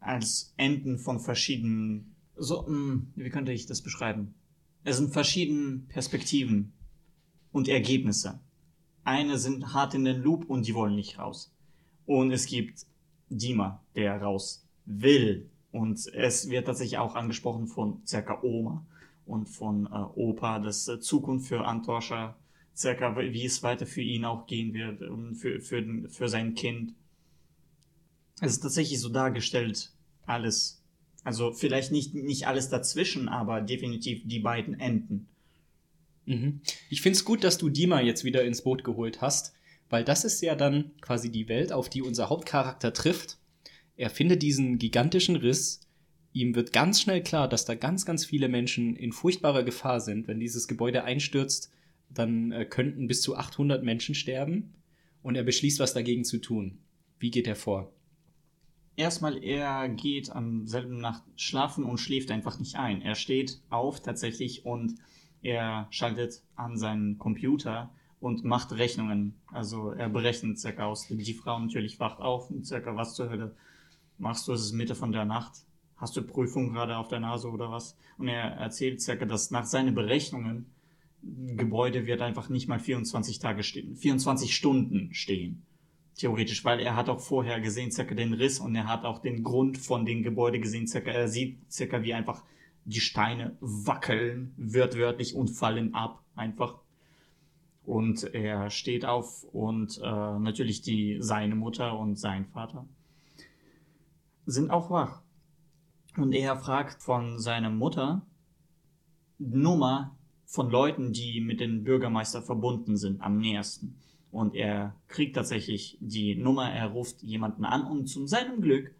als Enden von verschiedenen, so, mh, wie könnte ich das beschreiben? Es sind verschiedene Perspektiven und Ergebnisse. Eine sind hart in den Loop und die wollen nicht raus. Und es gibt Dima, der raus will. Und es wird tatsächlich auch angesprochen von circa Oma und von äh, Opa, dass äh, Zukunft für Antoscha, circa wie es weiter für ihn auch gehen wird und für, für, den, für sein Kind. Es ist tatsächlich so dargestellt, alles. Also vielleicht nicht, nicht alles dazwischen, aber definitiv die beiden Enden. Mhm. Ich finde es gut, dass du Dima jetzt wieder ins Boot geholt hast, weil das ist ja dann quasi die Welt, auf die unser Hauptcharakter trifft. Er findet diesen gigantischen Riss. Ihm wird ganz schnell klar, dass da ganz, ganz viele Menschen in furchtbarer Gefahr sind. Wenn dieses Gebäude einstürzt, dann äh, könnten bis zu 800 Menschen sterben. Und er beschließt, was dagegen zu tun. Wie geht er vor? Erstmal, er geht am selben Nacht schlafen und schläft einfach nicht ein. Er steht auf tatsächlich und er schaltet an seinen Computer und macht Rechnungen. Also er berechnet circa aus. Die Frau natürlich wacht auf und circa was zur Hölle machst du? Es ist Mitte von der Nacht. Hast du Prüfung gerade auf der Nase oder was? Und er erzählt circa, dass nach seinen Berechnungen Gebäude wird einfach nicht mal 24 Tage stehen, 24 Stunden stehen theoretisch, weil er hat auch vorher gesehen, circa den Riss und er hat auch den Grund von dem Gebäude gesehen, circa, er sieht circa wie einfach die Steine wackeln, wörtlich und fallen ab, einfach. Und er steht auf und äh, natürlich die, seine Mutter und sein Vater sind auch wach. Und er fragt von seiner Mutter Nummer von Leuten, die mit dem Bürgermeister verbunden sind, am nähersten. Und er kriegt tatsächlich die Nummer, er ruft jemanden an und zu seinem Glück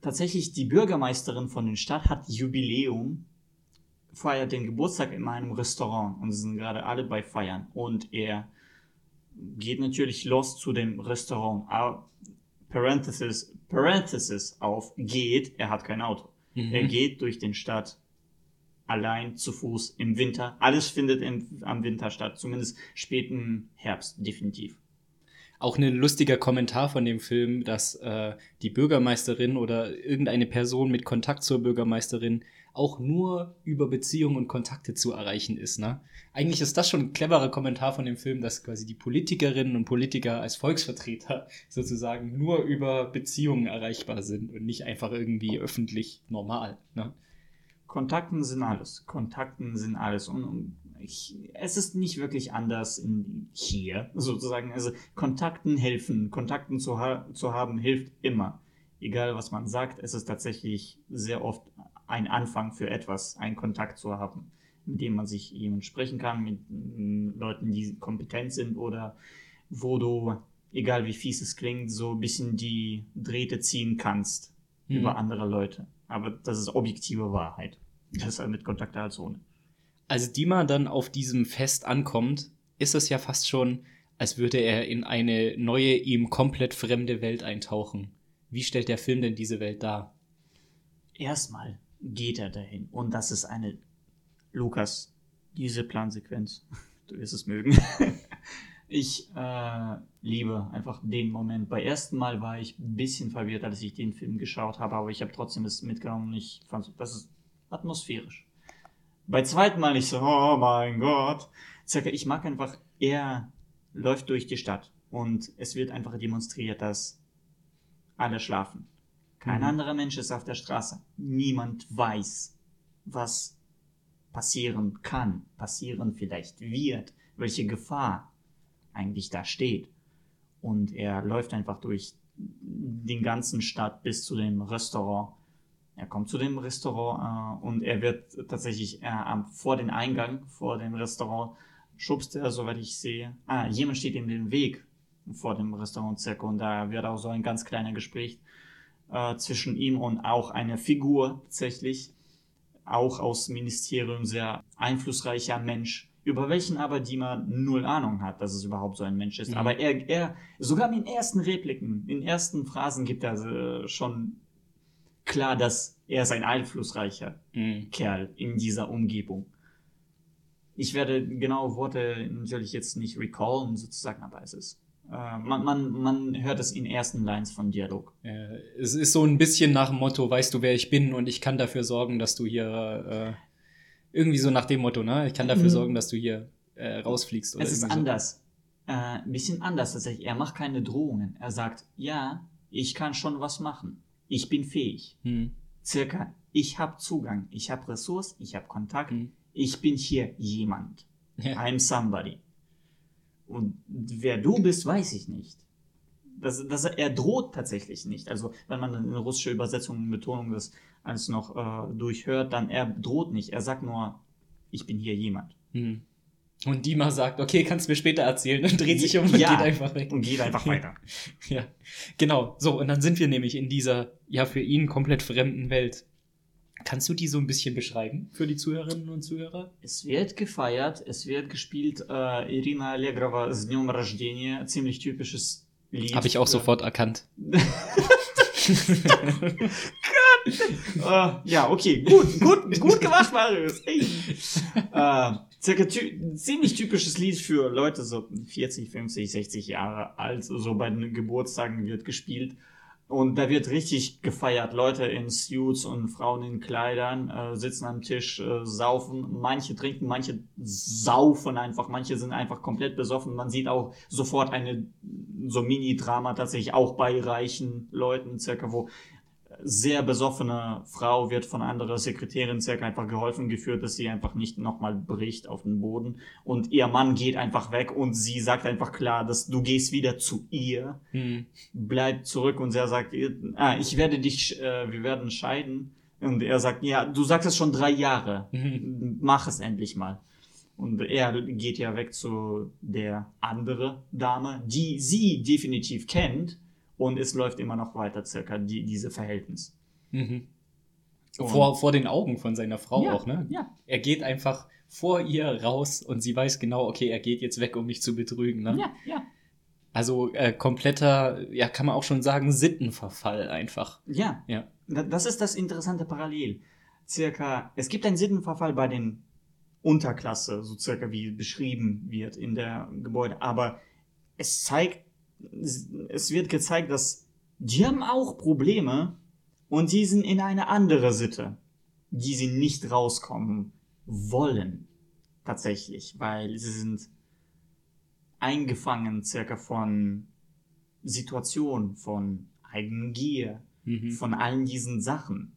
tatsächlich die Bürgermeisterin von der Stadt hat Jubiläum, feiert den Geburtstag in einem Restaurant und sie sind gerade alle bei Feiern. Und er geht natürlich los zu dem Restaurant. Ah, Parenthesis, Parenthesis auf geht, er hat kein Auto. Er geht durch den Stadt allein zu Fuß im Winter. Alles findet im, am Winter statt, zumindest späten Herbst, definitiv. Auch ein lustiger Kommentar von dem Film, dass äh, die Bürgermeisterin oder irgendeine Person mit Kontakt zur Bürgermeisterin auch nur über Beziehungen und Kontakte zu erreichen ist. Ne? Eigentlich ist das schon ein cleverer Kommentar von dem Film, dass quasi die Politikerinnen und Politiker als Volksvertreter sozusagen nur über Beziehungen erreichbar sind und nicht einfach irgendwie öffentlich normal. Ne? Kontakten sind alles. Kontakten sind alles. Und, und ich, es ist nicht wirklich anders in, hier, sozusagen. Also Kontakten helfen. Kontakten zu, ha zu haben hilft immer. Egal was man sagt, es ist tatsächlich sehr oft ein Anfang für etwas, einen Kontakt zu haben, mit dem man sich jemand sprechen kann, mit mm, Leuten, die kompetent sind oder wo du, egal wie fies es klingt, so ein bisschen die Drähte ziehen kannst Mhm. über andere Leute. Aber das ist objektive Wahrheit. Das ist halt mit Kontakt als ohne. Als Dima dann auf diesem Fest ankommt, ist es ja fast schon, als würde er in eine neue, ihm komplett fremde Welt eintauchen. Wie stellt der Film denn diese Welt dar? Erstmal geht er dahin und das ist eine Lukas, diese Plansequenz, du wirst es mögen. ich äh, liebe einfach den Moment. Bei ersten Mal war ich ein bisschen verwirrt, als ich den Film geschaut habe, aber ich habe trotzdem es mitgenommen und ich fand, das ist atmosphärisch. Bei zweiten Mal nicht so, oh mein Gott. Ich mag einfach, er läuft durch die Stadt und es wird einfach demonstriert, dass alle schlafen. Kein Mhm. anderer Mensch ist auf der Straße. Niemand weiß, was passieren kann, passieren vielleicht wird, welche Gefahr eigentlich da steht. Und er läuft einfach durch den ganzen Stadt bis zu dem Restaurant. Er kommt zu dem Restaurant äh, und er wird tatsächlich äh, vor den Eingang, vor dem Restaurant, schubst er, soweit ich sehe. Ah, jemand steht in dem Weg vor dem Restaurant circa und da wird auch so ein ganz kleiner Gespräch äh, zwischen ihm und auch eine Figur tatsächlich, auch aus Ministerium sehr einflussreicher Mensch, über welchen aber Dima null Ahnung hat, dass es überhaupt so ein Mensch ist. Mhm. Aber er, er, sogar in den ersten Repliken, in den ersten Phrasen gibt er äh, schon klar, dass er ist ein einflussreicher Mhm. Kerl in dieser Umgebung. Ich werde genaue Worte natürlich jetzt nicht recallen, sozusagen, aber es ist. Äh, man, man, man hört es in ersten Lines von Dialog. Äh, es ist so ein bisschen nach dem Motto, weißt du, wer ich bin und ich kann dafür sorgen, dass du hier äh, irgendwie so nach dem Motto, ne? Ich kann dafür Mhm. sorgen, dass du hier äh, rausfliegst. Oder es ist irgendwie so. anders. Äh, ein bisschen anders tatsächlich. Er macht keine Drohungen. Er sagt, ja, ich kann schon was machen. Ich bin fähig. Hm. Circa, ich habe Zugang, ich habe Ressource, ich habe Kontakt, Mhm. ich bin hier jemand. Ja. I'm somebody. Und wer du bist, weiß ich nicht. Das, das, er droht tatsächlich nicht. Also, wenn man eine russische Übersetzung und Betonung das alles noch äh, durchhört, dann er droht nicht. Er sagt nur, ich bin hier jemand. Hm. Und Dima sagt, okay, kannst du mir später erzählen und dreht sich um und Ja. geht einfach weg. Und geht einfach weiter. Ja, genau. So, und dann sind wir nämlich in dieser, ja, für ihn komplett fremden Welt. Kannst du die so ein bisschen beschreiben für die Zuhörerinnen und Zuhörer? Es wird gefeiert, es wird gespielt. Äh, Irina Allegrova с Днем Рождения, ziemlich typisches Lied. Habe ich auch für- sofort erkannt. Äh, ja, okay, gut, gut, gut gemacht, Marius. Ey. Äh, circa ty ziemlich typisches Lied für Leute so 40, 50, 60 Jahre alt. So bei den Geburtstagen wird gespielt. Und da wird richtig gefeiert. Leute in Suits und Frauen in Kleidern äh, sitzen am Tisch, äh, saufen. Manche trinken, manche saufen einfach. Manche sind einfach komplett besoffen. Man sieht auch sofort eine so Mini-Drama tatsächlich auch bei reichen Leuten, circa wo sehr besoffene Frau wird von anderer Sekretärin circa einfach geholfen geführt, dass sie einfach nicht nochmal bricht auf den Boden. Und ihr Mann geht einfach weg und sie sagt einfach klar, dass du gehst wieder zu ihr, Hm. bleibt zurück und sie sagt, ah, ich werde dich, äh, wir werden scheiden. Und er sagt, ja, du sagst es schon drei Jahre. Mhm. Mach es endlich mal. Und er geht ja weg zu der andere Dame, die sie definitiv kennt. Und es läuft immer noch weiter, circa die, diese Verhältnis. Mhm. Vor, vor den Augen von seiner Frau Ja, auch, ne? ja. Er geht einfach vor ihr raus und sie weiß genau, okay, er geht jetzt weg, um mich zu betrügen, ne? Ja, ja. Also äh, kompletter, ja, kann man auch schon sagen, Sittenverfall einfach. Ja, Ja. Da- Das ist das interessante Parallel. Circa, es gibt einen Sittenverfall bei den Unterklasse, so circa wie beschrieben wird in der Gebäude, aber es zeigt, es wird gezeigt, dass die haben auch Probleme und die sind in eine andere Sitte, die sie nicht rauskommen wollen. Tatsächlich, weil sie sind eingefangen circa von Situation, von Eigengier, Mhm. von allen diesen Sachen.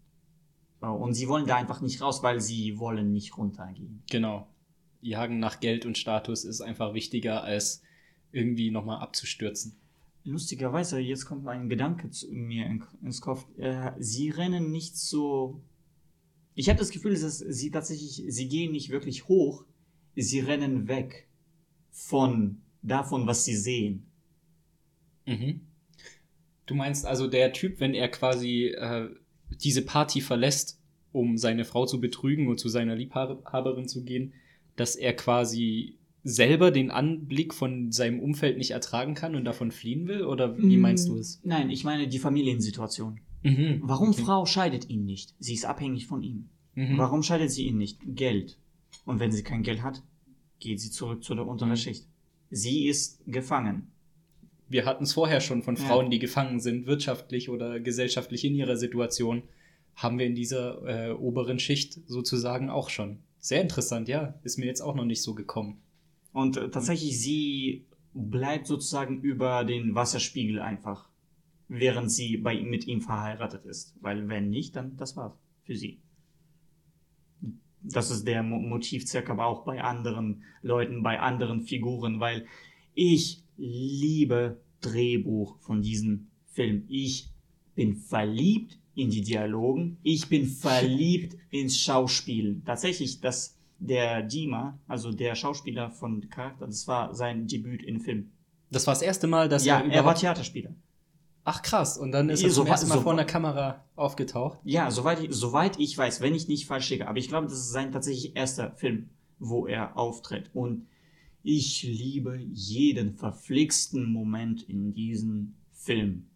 Und sie wollen da einfach nicht raus, weil sie wollen nicht runtergehen. Genau. Jagen nach Geld und Status ist einfach wichtiger, als irgendwie nochmal abzustürzen. Lustigerweise, jetzt kommt ein Gedanke zu mir in, ins Kopf. Äh, sie rennen nicht so. Ich habe das Gefühl, dass sie tatsächlich, sie gehen nicht wirklich hoch, sie rennen weg von davon, was sie sehen. Mhm. Du meinst also der Typ, wenn er quasi äh, diese Party verlässt, um seine Frau zu betrügen und zu seiner Liebhaberin zu gehen, dass er quasi selber den Anblick von seinem Umfeld nicht ertragen kann und davon fliehen will? Oder wie meinst du es? Nein, ich meine die Familiensituation. Mhm. Warum Okay. Frau scheidet ihn nicht? Sie ist abhängig von ihm. Mhm. Warum scheidet sie ihn nicht? Geld. Und wenn sie kein Geld hat, geht sie zurück zu der unteren Mhm. Schicht. Sie ist gefangen. Wir hatten es vorher schon von Ja. Frauen, die gefangen sind, wirtschaftlich oder gesellschaftlich in ihrer Situation. Haben wir in dieser äh, oberen Schicht sozusagen auch schon. Sehr interessant, ja. Ist mir jetzt auch noch nicht so gekommen. Und äh, tatsächlich, sie bleibt sozusagen über den Wasserspiegel einfach, während sie bei, mit ihm verheiratet ist. Weil wenn nicht, dann das war's für sie. Das ist der Mo Motiv circa aber auch bei anderen Leuten, bei anderen Figuren, weil ich liebe Drehbuch von diesem Film. Ich bin verliebt in die Dialogen. Ich bin verliebt ins Schauspielen. Tatsächlich, das der Dima, also der Schauspieler von Charakter, das war sein Debüt in Film. Das war das erste Mal, dass ja, er er war. Theaterspieler. Ach krass, und dann ist Ja, er zum so wa- ersten Mal so vor einer Kamera aufgetaucht. Ja, soweit ich, soweit ich weiß, wenn ich nicht falsch liege, aber ich glaube, das ist sein tatsächlich erster Film, wo er auftritt. Und ich liebe jeden verflixten Moment in diesem Film.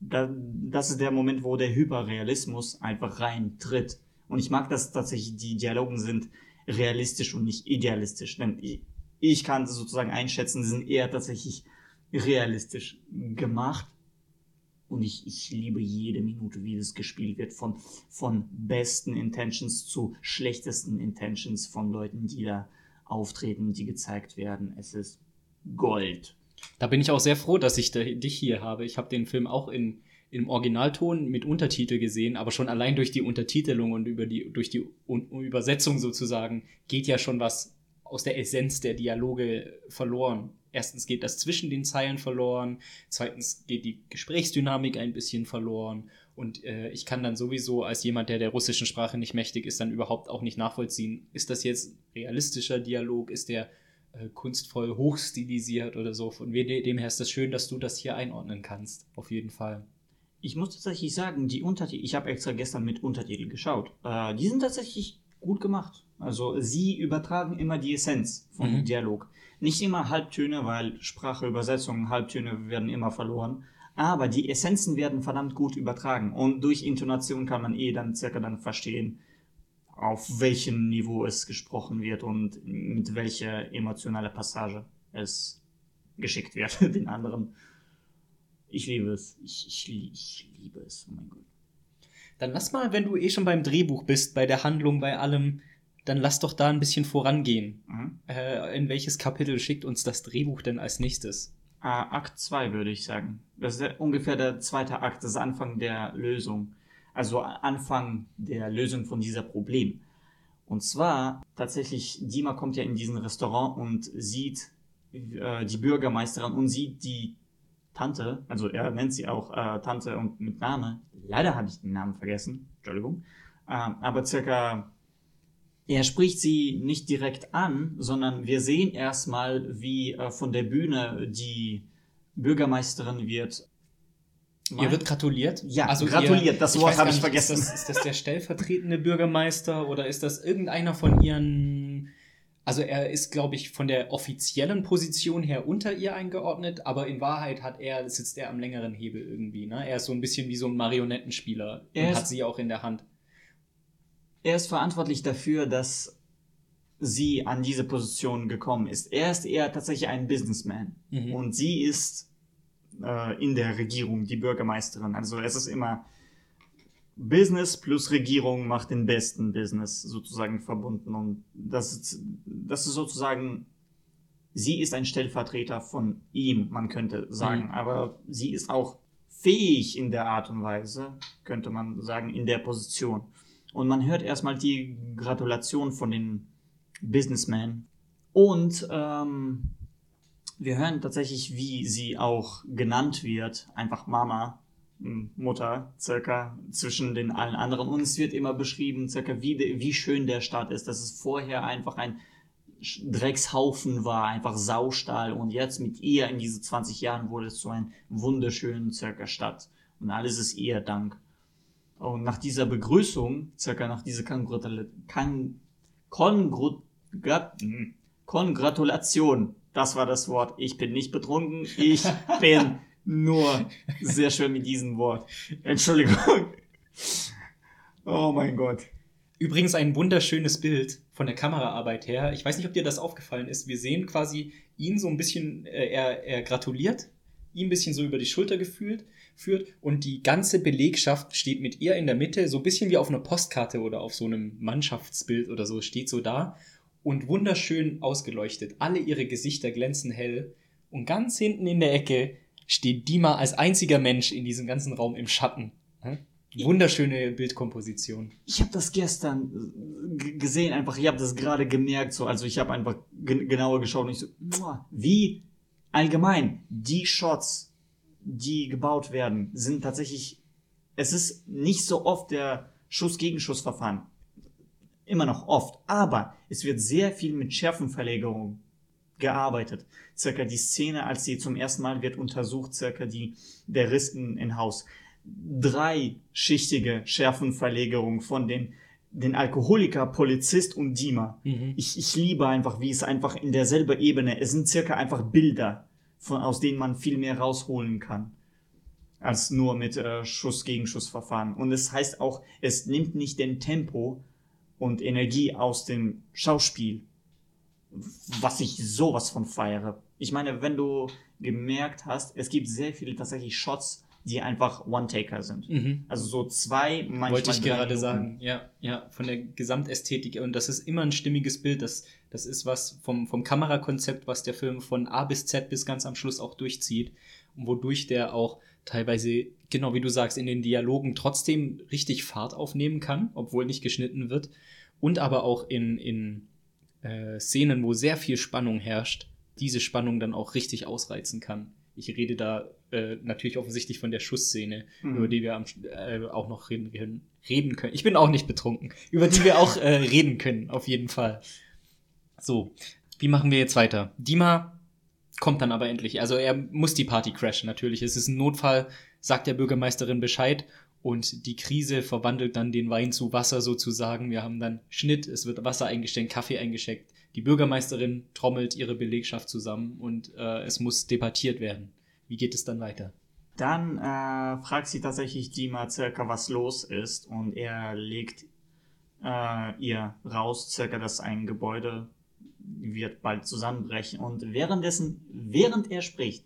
Da, das ist der Moment, wo der Hyperrealismus einfach reintritt. Und ich mag das tatsächlich, die Dialogen sind realistisch und nicht idealistisch. Denn ich, ich kann das sozusagen einschätzen, sie sind eher tatsächlich realistisch gemacht. Und ich, ich liebe jede Minute, wie das gespielt wird. Von, von besten Intentions zu schlechtesten Intentions von Leuten, die da auftreten, die gezeigt werden. Es ist Gold. Da bin ich auch sehr froh, dass ich dich hier habe. Ich habe den Film auch in, im Originalton mit Untertitel gesehen, aber schon allein durch die Untertitelung und über die, durch die Un Übersetzung sozusagen geht ja schon was aus der Essenz der Dialoge verloren. Erstens geht das zwischen den Zeilen verloren, zweitens geht die Gesprächsdynamik ein bisschen verloren und äh, ich kann dann sowieso als jemand, der der russischen Sprache nicht mächtig ist, dann überhaupt auch nicht nachvollziehen, ist das jetzt realistischer Dialog, ist der äh, kunstvoll hochstilisiert oder so. Von dem her ist das schön, dass du das hier einordnen kannst, auf jeden Fall. Ich muss tatsächlich sagen, die Untertitel, ich habe extra gestern mit Untertitel geschaut, äh, die sind tatsächlich gut gemacht. Also sie übertragen immer die Essenz vom Mhm. Dialog. Nicht immer Halbtöne, weil Spracheübersetzungen, Halbtöne werden immer verloren. Aber die Essenzen werden verdammt gut übertragen. Und durch Intonation kann man eh dann circa dann verstehen, auf welchem Niveau es gesprochen wird und mit welcher emotionale Passage es geschickt wird den anderen. Ich liebe es. Ich, ich, ich liebe es. Oh mein Gott. Dann lass mal, wenn du eh schon beim Drehbuch bist, bei der Handlung, bei allem, dann lass doch da ein bisschen vorangehen. Mhm. Äh, in welches Kapitel schickt uns das Drehbuch denn als nächstes? Äh, Akt 2 würde ich sagen. Das ist ungefähr der zweite Akt, das ist Anfang der Lösung. Also Anfang der Lösung von dieser Problem. Und zwar tatsächlich, Dima kommt ja in diesen Restaurant und sieht äh, die Bürgermeisterin und sieht die Tante, also er nennt sie auch äh, Tante und mit Name. Leider habe ich den Namen vergessen, Entschuldigung. Ähm, aber circa, er spricht sie nicht direkt an, sondern wir sehen erstmal, wie äh, von der Bühne die Bürgermeisterin wird. Ihr wird gratuliert? Ja, also gratuliert, das Wort habe ich vergessen. Ist das, ist das der stellvertretende Bürgermeister oder ist das irgendeiner von ihren. Also er ist, glaube ich, von der offiziellen Position her unter ihr eingeordnet, aber in Wahrheit hat er, sitzt er am längeren Hebel irgendwie. Ne? Er ist so ein bisschen wie so ein Marionettenspieler Er und ist- hat sie auch in der Hand. Er ist verantwortlich dafür, dass sie an diese Position gekommen ist. Er ist eher tatsächlich ein Businessman Mhm. und sie ist äh, in der Regierung die Bürgermeisterin. Also es ist immer Business plus Regierung macht den besten Business sozusagen verbunden und das ist, das ist sozusagen sie ist ein Stellvertreter von ihm, man könnte sagen, Mhm. aber sie ist auch fähig in der Art und Weise, könnte man sagen, in der Position. Und man hört erstmal die Gratulation von den Businessmen. Und ähm, wir hören tatsächlich, wie sie auch genannt wird. Einfach Mama, Mutter, circa zwischen den allen anderen. Und es wird immer beschrieben, circa wie, de, wie schön der Stadt ist. Dass es vorher einfach ein Dreckshaufen war, einfach Saustall. Und jetzt mit ihr in diese 20 Jahren wurde es zu einer wunderschönen circa Stadt. Und alles ist ihr Dank. Und nach dieser Begrüßung, circa nach dieser hm, Kongratulation, das war das Wort. Ich bin nicht betrunken, ich bin nur sehr schön mit diesem Wort. Entschuldigung. Oh mein Gott. Übrigens ein wunderschönes Bild von der Kameraarbeit her. Ich weiß nicht, ob dir das aufgefallen ist. Wir sehen quasi ihn so ein bisschen, äh, er, er gratuliert, ihn ein bisschen so über die Schulter gefühlt, führt und die ganze Belegschaft steht mit ihr in der Mitte, so ein bisschen wie auf einer Postkarte oder auf so einem Mannschaftsbild oder so, steht so da und wunderschön ausgeleuchtet. Alle ihre Gesichter glänzen hell und ganz hinten in der Ecke steht Dima als einziger Mensch in diesem ganzen Raum im Schatten. Wunderschöne Bildkomposition. Ich habe das gestern äh, gesehen, einfach, ich habe das gerade gemerkt, so, also ich habe einfach gen genauer geschaut und ich so, wie allgemein die Shots, die gebaut werden, sind tatsächlich, es ist nicht so oft der Schuss-Gegenschuss-Verfahren. Immer noch oft, aber es wird sehr viel mit Schärfenverlegerung gearbeitet. Circa die Szene, als sie zum ersten Mal wird untersucht, circa die, der Riss in, in Haus. Dreischichtige Schärfenverlegerung von den, den Alkoholiker, Polizist und Dima. Mhm. Ich, ich liebe einfach, wie es einfach in derselben Ebene, es sind circa einfach Bilder, von, aus denen man viel mehr rausholen kann. Als nur mit äh, Schuss-Gegenschuss-Verfahren. Und es heißt auch, es nimmt nicht den Tempo und Energie aus dem Schauspiel was ich sowas von feiere. Ich meine, wenn du gemerkt hast, es gibt sehr viele tatsächlich Shots, die einfach One-Taker sind. Mhm. Also so zwei, manchmal Wollte ich gerade Minuten. sagen, ja, ja, von der Gesamtästhetik. Und das ist immer ein stimmiges Bild. Das, das ist was vom, vom Kamerakonzept, was der Film von A bis Z bis ganz am Schluss auch durchzieht. Und wodurch der auch teilweise, genau wie du sagst, in den Dialogen trotzdem richtig Fahrt aufnehmen kann, obwohl nicht geschnitten wird. Und aber auch in, in äh, Szenen, wo sehr viel Spannung herrscht, diese Spannung dann auch richtig ausreizen kann. Ich rede da äh, natürlich offensichtlich von der Schussszene, Mhm. über die wir am, äh, auch noch reden, können- reden können. Ich bin auch nicht betrunken. Über die wir auch äh, reden können, auf jeden Fall. So, wie machen wir jetzt weiter? Dima kommt dann aber endlich. Also er muss die Party crashen, natürlich. Es ist ein Notfall, sagt der Bürgermeisterin Bescheid und die Krise verwandelt dann den Wein zu Wasser sozusagen. Wir haben dann Schnitt, es wird Wasser eingeschenkt, Kaffee eingeschenkt. Die Bürgermeisterin trommelt ihre Belegschaft zusammen und äh, es muss debattiert werden. Wie geht es dann weiter? Dann äh, fragt sie tatsächlich Dima circa, was los ist und er legt äh, ihr raus, circa, dass ein Gebäude wird bald zusammenbrechen und währenddessen, während er spricht,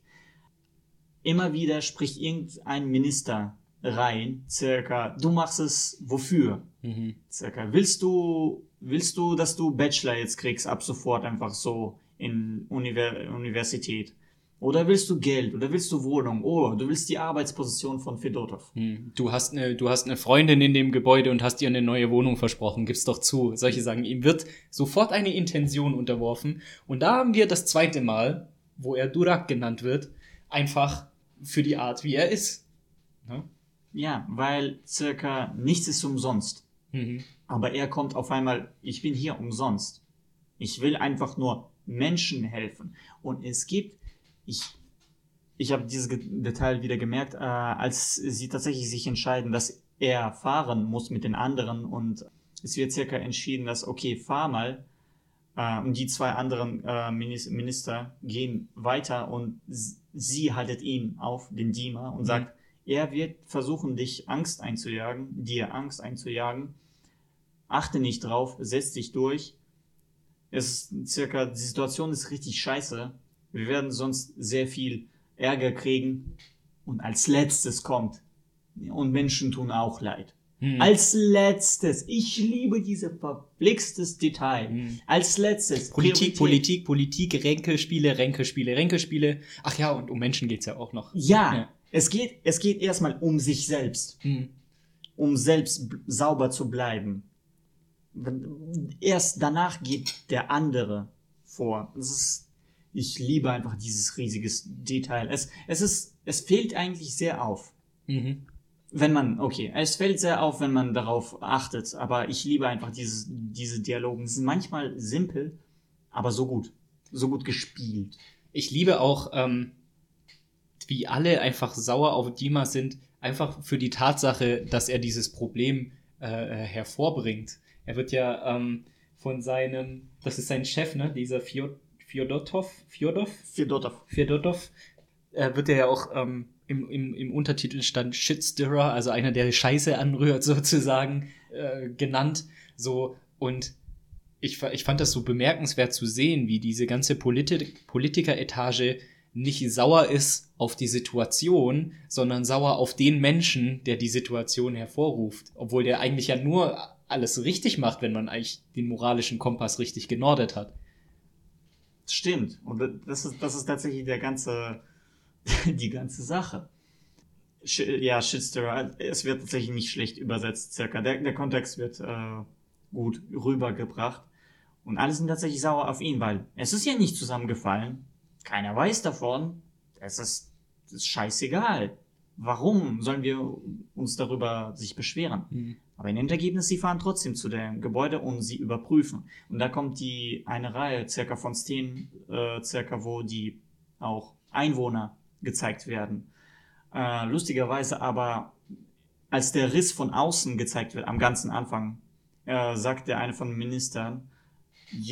immer wieder spricht irgendein Minister rein, circa, du machst es wofür? Mhm. Circa, willst du, willst du, dass du Bachelor jetzt kriegst, ab sofort einfach so in Univer Universität? Oder willst du Geld? Oder willst du Wohnung? Oh, du willst die Arbeitsposition von Fedotov. Hm, Du hast eine, du hast eine Freundin in dem Gebäude und hast ihr eine neue Wohnung versprochen. Gib's doch zu. Solche sagen, ihm wird sofort eine Intention unterworfen. Und da haben wir das zweite Mal, wo er Durak genannt wird, einfach für die Art, wie er ist. Ne? Ja, weil circa nichts ist umsonst. Mhm. Aber er kommt auf einmal, ich bin hier umsonst. Ich will einfach nur Menschen helfen. Und es gibt, ich, ich habe dieses Detail wieder gemerkt, äh, als sie tatsächlich sich entscheiden, dass er fahren muss mit den anderen und es wird circa entschieden, dass, okay, fahr mal. Äh, und die zwei anderen äh, Minis- Minister gehen weiter und sie haltet ihn auf, den Dima, und sagt, er wird versuchen, dich Angst einzujagen, dir Angst einzujagen. Achte nicht drauf, setz dich durch. Es ist circa, die Situation ist richtig scheiße. Wir werden sonst sehr viel Ärger kriegen. Und als letztes kommt, und Menschen tun auch leid. Mhm. Als letztes, ich liebe diese verflixtes Detail. Mhm. Als letztes, Politik, Priorität. Politik, Politik, Ränkelspiele, Ränkelspiele, Ränkelspiele. Ach ja, und um Menschen geht's ja auch noch. Ja, Ja. Es geht, es geht erstmal um sich selbst. Mhm. um selbst sauber zu bleiben. Erst danach geht der andere vor. Das ist, ich liebe einfach dieses riesiges Detail. Es, es ist, es fehlt eigentlich sehr auf. Mhm. Wenn man, okay, es fällt sehr auf, wenn man darauf achtet, aber ich liebe einfach dieses, diese Dialogen. Sie sind manchmal simpel, aber so gut. So gut gespielt. Ich liebe auch, ähm, wie alle einfach sauer auf Dima sind, einfach für die Tatsache, dass er dieses Problem äh, äh, hervorbringt. Er wird ja ähm, von seinem, das ist sein Chef, ne, dieser Fjod Fjodotov, Fjodov, Fedotov. Fjodotov, äh, wird er ja auch ähm, im, im, im Untertitel stand Shitstirrer, also einer, der Scheiße anrührt, sozusagen, äh, genannt. So, und ich, ich fand das so bemerkenswert zu sehen, wie diese ganze Politi Politikeretage nicht sauer ist auf die Situation, sondern sauer auf den Menschen, der die Situation hervorruft. Obwohl der eigentlich ja nur alles richtig macht, wenn man eigentlich den moralischen Kompass richtig genordet hat. Stimmt. Und das ist, das ist tatsächlich der ganze, die ganze Sache. Sh ja, Shitstirrer, es wird tatsächlich nicht schlecht übersetzt, circa. Der, der Kontext wird äh, gut rübergebracht. Und alle sind tatsächlich sauer auf ihn, weil es ist ja nicht zusammengefallen. Keiner weiß davon. Es ist, ist scheißegal. Warum sollen wir uns darüber sich beschweren? Mhm. Aber im Endergebnis, sie fahren trotzdem zu dem Gebäude und sie überprüfen. Und da kommt die eine Reihe circa von Szenen, äh, circa wo die auch Einwohner gezeigt werden. Äh, lustigerweise aber, als der Riss von außen gezeigt wird, am ganzen Anfang, äh, sagt der eine von den Ministern, "Je-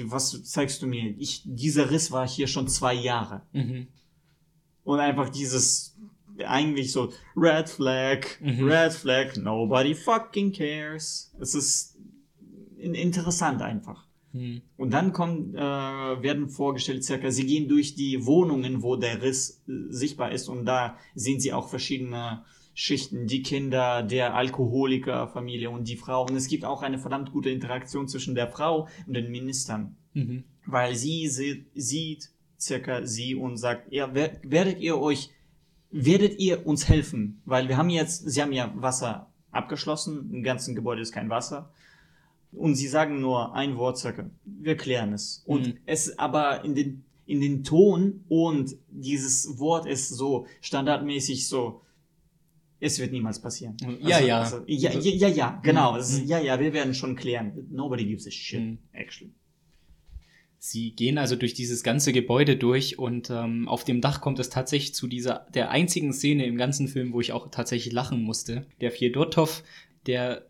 was zeigst du mir? Ich, dieser Riss war hier schon zwei Jahre. Mhm. Und einfach dieses, eigentlich so, Red Flag, Mhm. Red Flag, nobody fucking cares. Es ist in, interessant einfach. Mhm. Und dann kommen, äh, werden vorgestellt, circa, sie gehen durch die Wohnungen, wo der Riss äh, sichtbar ist und da sehen sie auch verschiedene Schichten, die Kinder, der Alkoholikerfamilie und die Frau. Und es gibt auch eine verdammt gute Interaktion zwischen der Frau und den Ministern Mhm. weil sie sie- sieht circa sie und sagt, ja, wer- werdet ihr euch, werdet ihr uns helfen? Weil wir haben jetzt, sie haben ja Wasser abgeschlossen, im ganzen Gebäude ist kein Wasser. Und sie sagen nur ein Wort circa, wir klären es. Und Mhm. es aber in den, in den Ton und dieses Wort ist so standardmäßig so, es wird niemals passieren. Ja, ja. Also, ja, ja, ja, ja, genau. Mhm. Ist, ja, ja, wir werden schon klären. Nobody gives a shit, Mhm. actually. Sie gehen also durch dieses ganze Gebäude durch und ähm, auf dem Dach kommt es tatsächlich zu dieser der einzigen Szene im ganzen Film, wo ich auch tatsächlich lachen musste. Der Fjodortov, der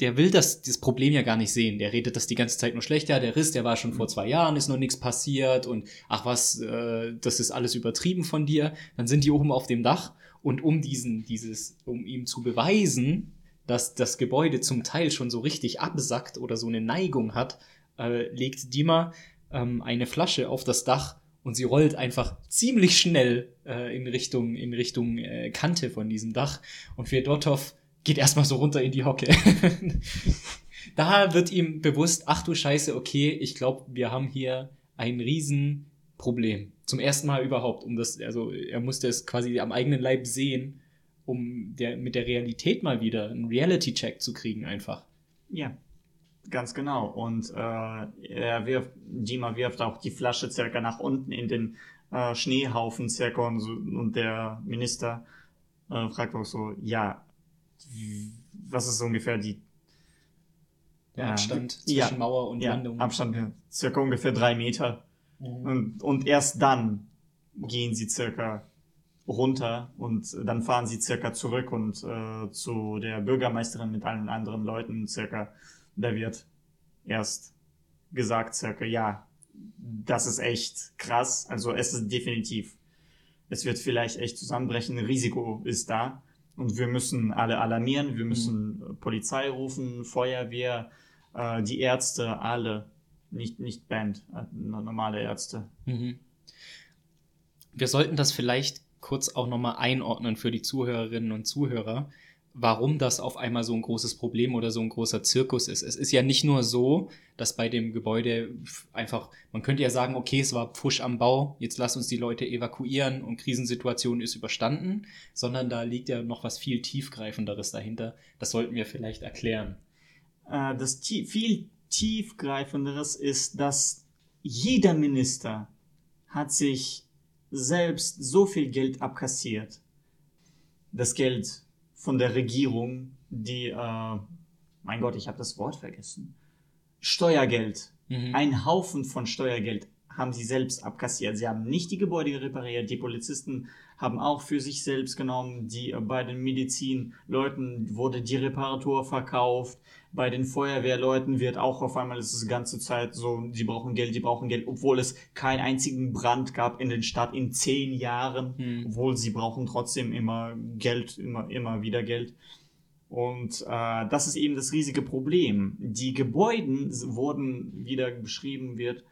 der will das, das Problem ja gar nicht sehen. Der redet das die ganze Zeit nur schlecht. Ja, der Riss, der war schon vor zwei Jahren, ist noch nichts passiert und ach was, äh, das ist alles übertrieben von dir. Dann sind die oben auf dem Dach und um diesen, dieses, um ihm zu beweisen, dass das Gebäude zum Teil schon so richtig absackt oder so eine Neigung hat, äh, legt Dima ähm, eine Flasche auf das Dach und sie rollt einfach ziemlich schnell äh, in Richtung, in Richtung äh, Kante von diesem Dach. Und Fedotov geht erstmal so runter in die Hocke. da wird ihm bewusst, ach du Scheiße, okay, ich glaube, wir haben hier ein Riesenproblem. Zum ersten Mal überhaupt, um das, also er musste es quasi am eigenen Leib sehen, um der, mit der Realität mal wieder einen Reality-Check zu kriegen einfach. Ja, ganz genau. Und äh, er wirft, Dima wirft auch die Flasche circa nach unten in den äh, Schneehaufen circa und, und der Minister äh, fragt auch so, ja, was ist so ungefähr die Der Ja. Abstand zwischen Ja. Mauer und ja, Landung. Abstand ja, circa ungefähr drei Meter. Und, und erst dann gehen sie circa runter und dann fahren sie circa zurück und äh, zu der Bürgermeisterin mit allen anderen Leuten circa, da wird erst gesagt circa, ja, das ist echt krass, also es ist definitiv, es wird vielleicht echt zusammenbrechen, Risiko ist da. Und wir müssen alle alarmieren, wir müssen äh, Polizei rufen, Feuerwehr, äh, die Ärzte, alle, nicht, nicht Band, äh, normale Ärzte. Mhm. Wir sollten das vielleicht kurz auch nochmal einordnen für die Zuhörerinnen und Zuhörer, warum das auf einmal so ein großes Problem oder so ein großer Zirkus ist. Es ist ja nicht nur so, dass bei dem Gebäude einfach, man könnte ja sagen, okay, es war Pfusch am Bau, jetzt lass uns die Leute evakuieren und Krisensituation ist überstanden, sondern da liegt ja noch was viel tiefgreifenderes dahinter. Das sollten wir vielleicht erklären. Äh, das viel tiefgreifenderes ist, dass jeder Minister hat sich selbst so viel Geld abkassiert. Das Geld von der Regierung, die, äh, mein Gott, ich habe das Wort vergessen. Steuergeld. Mhm. Ein Haufen von Steuergeld haben sie selbst abkassiert. Sie haben nicht die Gebäude repariert. Die Polizisten haben auch für sich selbst genommen. Die, äh, bei den Medizinleuten wurde die Reparatur verkauft. Bei den Feuerwehrleuten wird auch auf einmal, es ist die ganze Zeit so, sie brauchen Geld, die brauchen Geld, obwohl es keinen einzigen Brand gab in den Stadt in zehn Jahren. Hm. Obwohl sie brauchen trotzdem immer Geld, immer, immer wieder Geld. Und äh, das ist eben das riesige Problem. Die Gebäuden wurden, wie da beschrieben wird,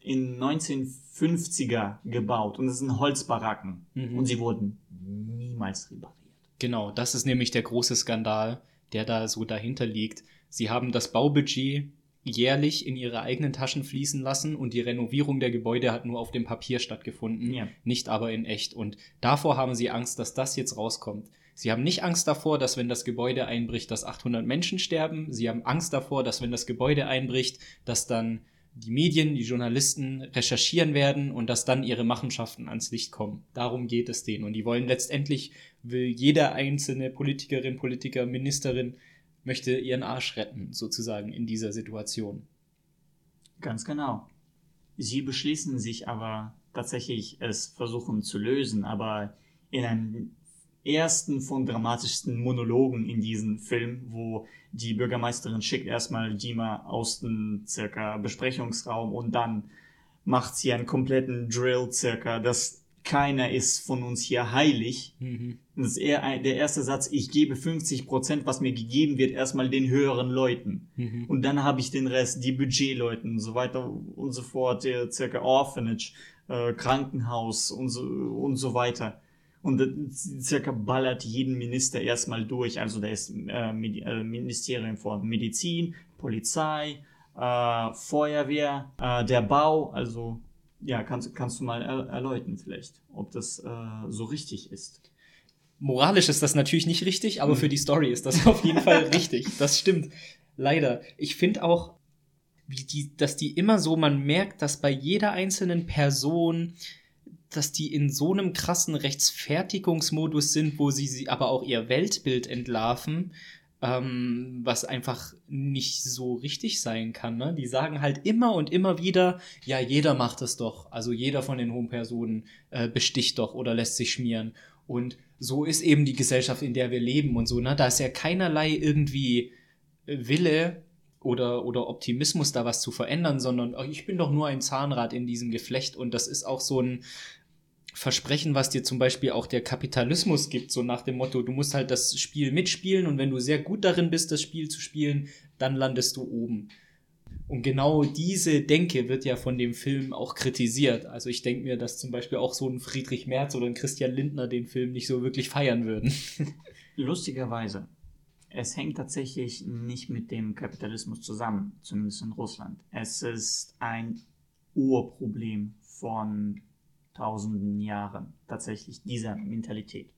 in 1950er gebaut und es sind Holzbaracken Mhm. und sie wurden niemals repariert. Genau, das ist nämlich der große Skandal, der da so dahinter liegt. Sie haben das Baubudget jährlich in ihre eigenen Taschen fließen lassen und die Renovierung der Gebäude hat nur auf dem Papier stattgefunden, Ja. nicht aber in echt. Und davor haben sie Angst, dass das jetzt rauskommt. Sie haben nicht Angst davor, dass wenn das Gebäude einbricht, dass 800 Menschen sterben. Sie haben Angst davor, dass wenn das Gebäude einbricht, dass dann die Medien, die Journalisten recherchieren werden und dass dann ihre Machenschaften ans Licht kommen. Darum geht es denen. Und die wollen letztendlich, will jeder einzelne Politikerin, Politiker, Ministerin, möchte ihren Arsch retten, sozusagen in dieser Situation. Ganz genau. Sie beschließen sich aber tatsächlich, es versuchen zu lösen, aber in einem ersten von dramatischsten Monologen in diesem Film, wo die Bürgermeisterin schickt erstmal Dima aus dem circa Besprechungsraum und dann macht sie einen kompletten Drill circa, dass keiner ist von uns hier heilig. Mhm. Das ist eher ein, der erste Satz, ich gebe 50 Prozent, was mir gegeben wird, erstmal den höheren Leuten. Mhm. Und dann habe ich den Rest, die Budgetleuten und so weiter und so fort, der circa Orphanage, äh, Krankenhaus und so, und so weiter. Und circa ballert jeden Minister erstmal durch. Also da ist äh, Medi äh, Ministerium von Medizin, Polizei, äh, Feuerwehr, äh, der Bau. Also ja, kannst, kannst du mal er erläutern vielleicht, ob das äh, so richtig ist. Moralisch ist das natürlich nicht richtig, aber für die Story ist das auf jeden Fall richtig. Das stimmt. Leider. Ich finde auch, die, dass die immer so, man merkt, dass bei jeder einzelnen Person, dass die in so einem krassen Rechtfertigungsmodus sind, wo sie, sie aber auch ihr Weltbild entlarven, ähm, was einfach nicht so richtig sein kann. Ne? Die sagen halt immer und immer wieder, ja, jeder macht es doch. Also jeder von den hohen Personen äh, besticht doch oder lässt sich schmieren. Und so ist eben die Gesellschaft, in der wir leben und so. Ne? Da ist ja keinerlei irgendwie Wille oder, oder Optimismus, da was zu verändern, sondern oh, ich bin doch nur ein Zahnrad in diesem Geflecht und das ist auch so ein Versprechen, was dir zum Beispiel auch der Kapitalismus gibt, so nach dem Motto, du musst halt das Spiel mitspielen und wenn du sehr gut darin bist, das Spiel zu spielen, dann landest du oben. Und genau diese Denke wird ja von dem Film auch kritisiert. Also ich denke mir, dass zum Beispiel auch so ein Friedrich Merz oder ein Christian Lindner den Film nicht so wirklich feiern würden. Lustigerweise, es hängt tatsächlich nicht mit dem Kapitalismus zusammen, zumindest in Russland. Es ist ein Urproblem von tausenden Jahren, tatsächlich dieser Mentalität.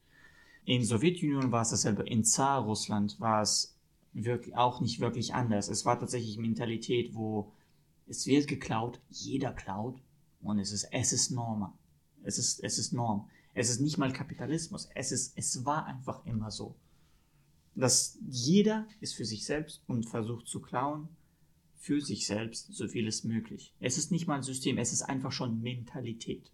In Sowjetunion war es dasselbe, in Zar-Russland war es wirklich, auch nicht wirklich anders. Es war tatsächlich Mentalität, wo es wird geklaut, jeder klaut und es ist, es ist Norm. Es ist, es ist Norm. Es ist nicht mal Kapitalismus. Es ist, es war einfach immer so. dass jeder ist für sich selbst und versucht zu klauen für sich selbst so viel ist möglich. Es ist nicht mal ein System, es ist einfach schon Mentalität.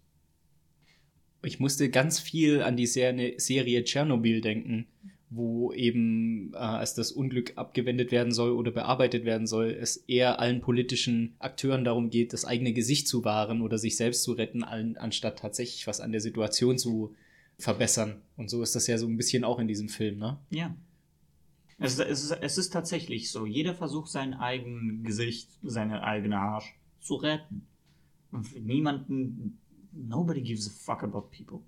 Ich musste ganz viel an die Serie, Tschernobyl denken, wo eben, äh, als das Unglück abgewendet werden soll oder bearbeitet werden soll, es eher allen politischen Akteuren darum geht, das eigene Gesicht zu wahren oder sich selbst zu retten, allen, anstatt tatsächlich was an der Situation zu verbessern. Und so ist das ja so ein bisschen auch in diesem Film, ne? Ja. Es, es, ist, es ist tatsächlich so. Jeder versucht sein eigenes Gesicht, seine eigene Arsch zu retten. Niemanden, nobody gives a fuck about people.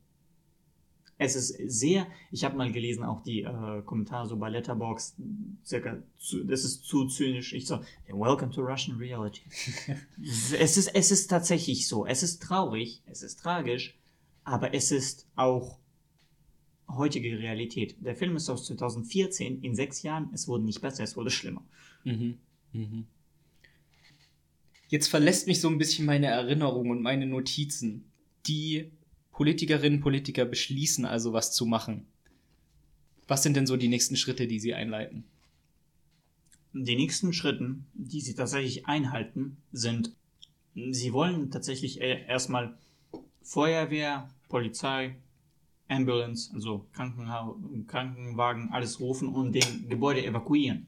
Es ist sehr, ich habe mal gelesen, auch die äh, Kommentare so bei Letterbox, circa, zu, das ist zu zynisch. Ich so, welcome to Russian reality. es, ist, es ist tatsächlich so. Es ist traurig, es ist tragisch, aber es ist auch heutige Realität. Der Film ist aus 2014, in sechs Jahren, es wurde nicht besser, es wurde schlimmer. Mhm. Mhm. Jetzt verlässt mich so ein bisschen meine Erinnerung und meine Notizen. Die Politikerinnen und Politiker beschließen also, was zu machen. Was sind denn so die nächsten Schritte, die sie einleiten? Die nächsten Schritte, die sie tatsächlich einhalten, sind, sie wollen tatsächlich e- erstmal Feuerwehr, Polizei, Ambulance, also Krankenha Krankenwagen, alles rufen und den Gebäude evakuieren.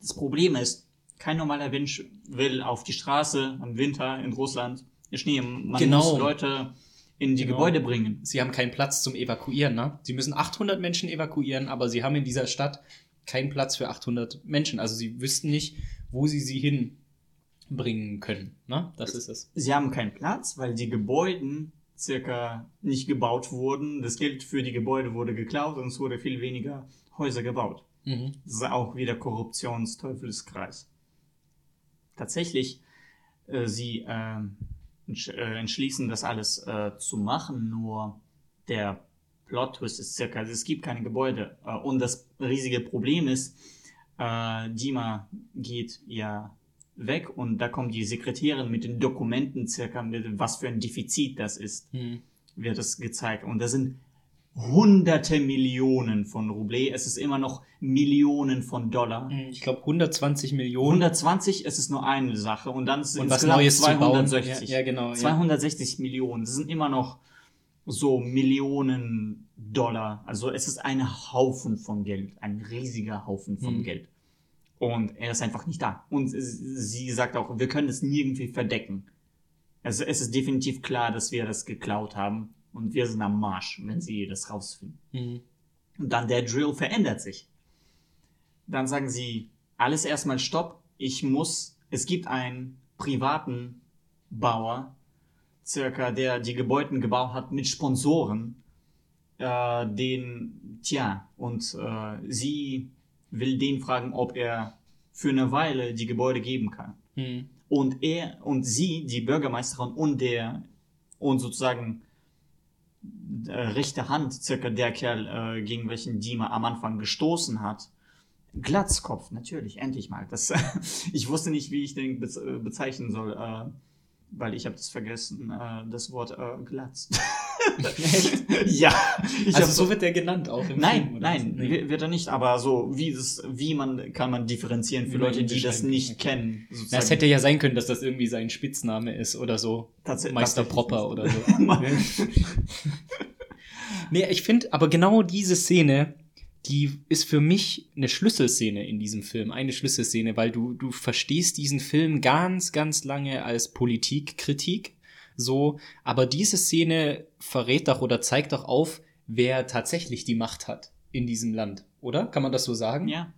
Das Problem ist, kein normaler Mensch will auf die Straße im Winter in Russland Schnee. Man Genau. muss Leute in die Genau. Gebäude bringen. Sie haben keinen Platz zum Evakuieren, ne? Sie müssen 800 Menschen evakuieren, aber sie haben in dieser Stadt keinen Platz für 800 Menschen. Also sie wüssten nicht, wo sie sie hinbringen können, ne? Das ist es. Sie haben keinen Platz, weil die Gebäude circa nicht gebaut wurden. Das Geld für die Gebäude wurde geklaut und es wurde viel weniger Häuser gebaut. Mhm. Das ist auch wieder Korruptionsteufelskreis. Tatsächlich, äh, sie äh, entschließen, das alles äh, zu machen, nur der Plot-Twist ist circa, also es gibt keine Gebäude. Äh, und das riesige Problem ist, äh, Dima geht ja weg und da kommt die Sekretärin mit den Dokumenten circa, mit was für ein Defizit das ist Mhm. wird es gezeigt. Und da sind hunderte Millionen von Ruble. Es ist immer noch Millionen von Dollar. Ich glaube 120 Millionen. 120, es ist nur eine Sache. Und dann ist Und was Neues zu bauen. 260. Ja, ja, genau, ja. 260 Millionen. Das sind immer noch so Millionen Dollar. Also es ist ein Haufen von Geld. Ein riesiger Haufen von Hm. Geld. Und er ist einfach nicht da. Und sie sagt auch, wir können es nirgendwie verdecken. Also es ist definitiv klar, dass wir das geklaut haben. Und wir sind am Marsch, wenn sie das rausfinden. Mhm. Und dann der Drill verändert sich. Dann sagen sie, alles erstmal stopp. Ich muss, es gibt einen privaten Bauer, circa, der die Gebäude gebaut hat mit Sponsoren, äh, den, tja, und äh, sie will den fragen, ob er für eine Weile die Gebäude geben kann. Mhm. Und er und sie, die Bürgermeisterin und der und sozusagen äh, rechte Hand, circa der Kerl, äh, gegen welchen Dima am Anfang gestoßen hat. Glatzkopf, natürlich, endlich mal. Das, ich wusste nicht, wie ich den äh, bezeichnen soll, äh, weil ich habe das vergessen, äh, das Wort äh, Glatz. ja, ich Also so wird der genannt auch im Nein, Film, nein? Nee. wi- wird er nicht, aber so, wie das, wie man, kann man differenzieren für Wie Leute, die das nicht okay. kennen. Na, es hätte ja sein können, dass das irgendwie sein Spitzname ist oder so. Tats- Meister tatsächlich Propper oder so. nee, ich finde, aber genau diese Szene, die ist für mich eine Schlüsselszene in diesem Film. Eine Schlüsselszene, weil du, du verstehst diesen Film ganz, ganz lange als Politikkritik. So, aber diese Szene verrät doch oder zeigt doch auf, wer tatsächlich die Macht hat in diesem Land, oder? Kann man das so sagen? Ja,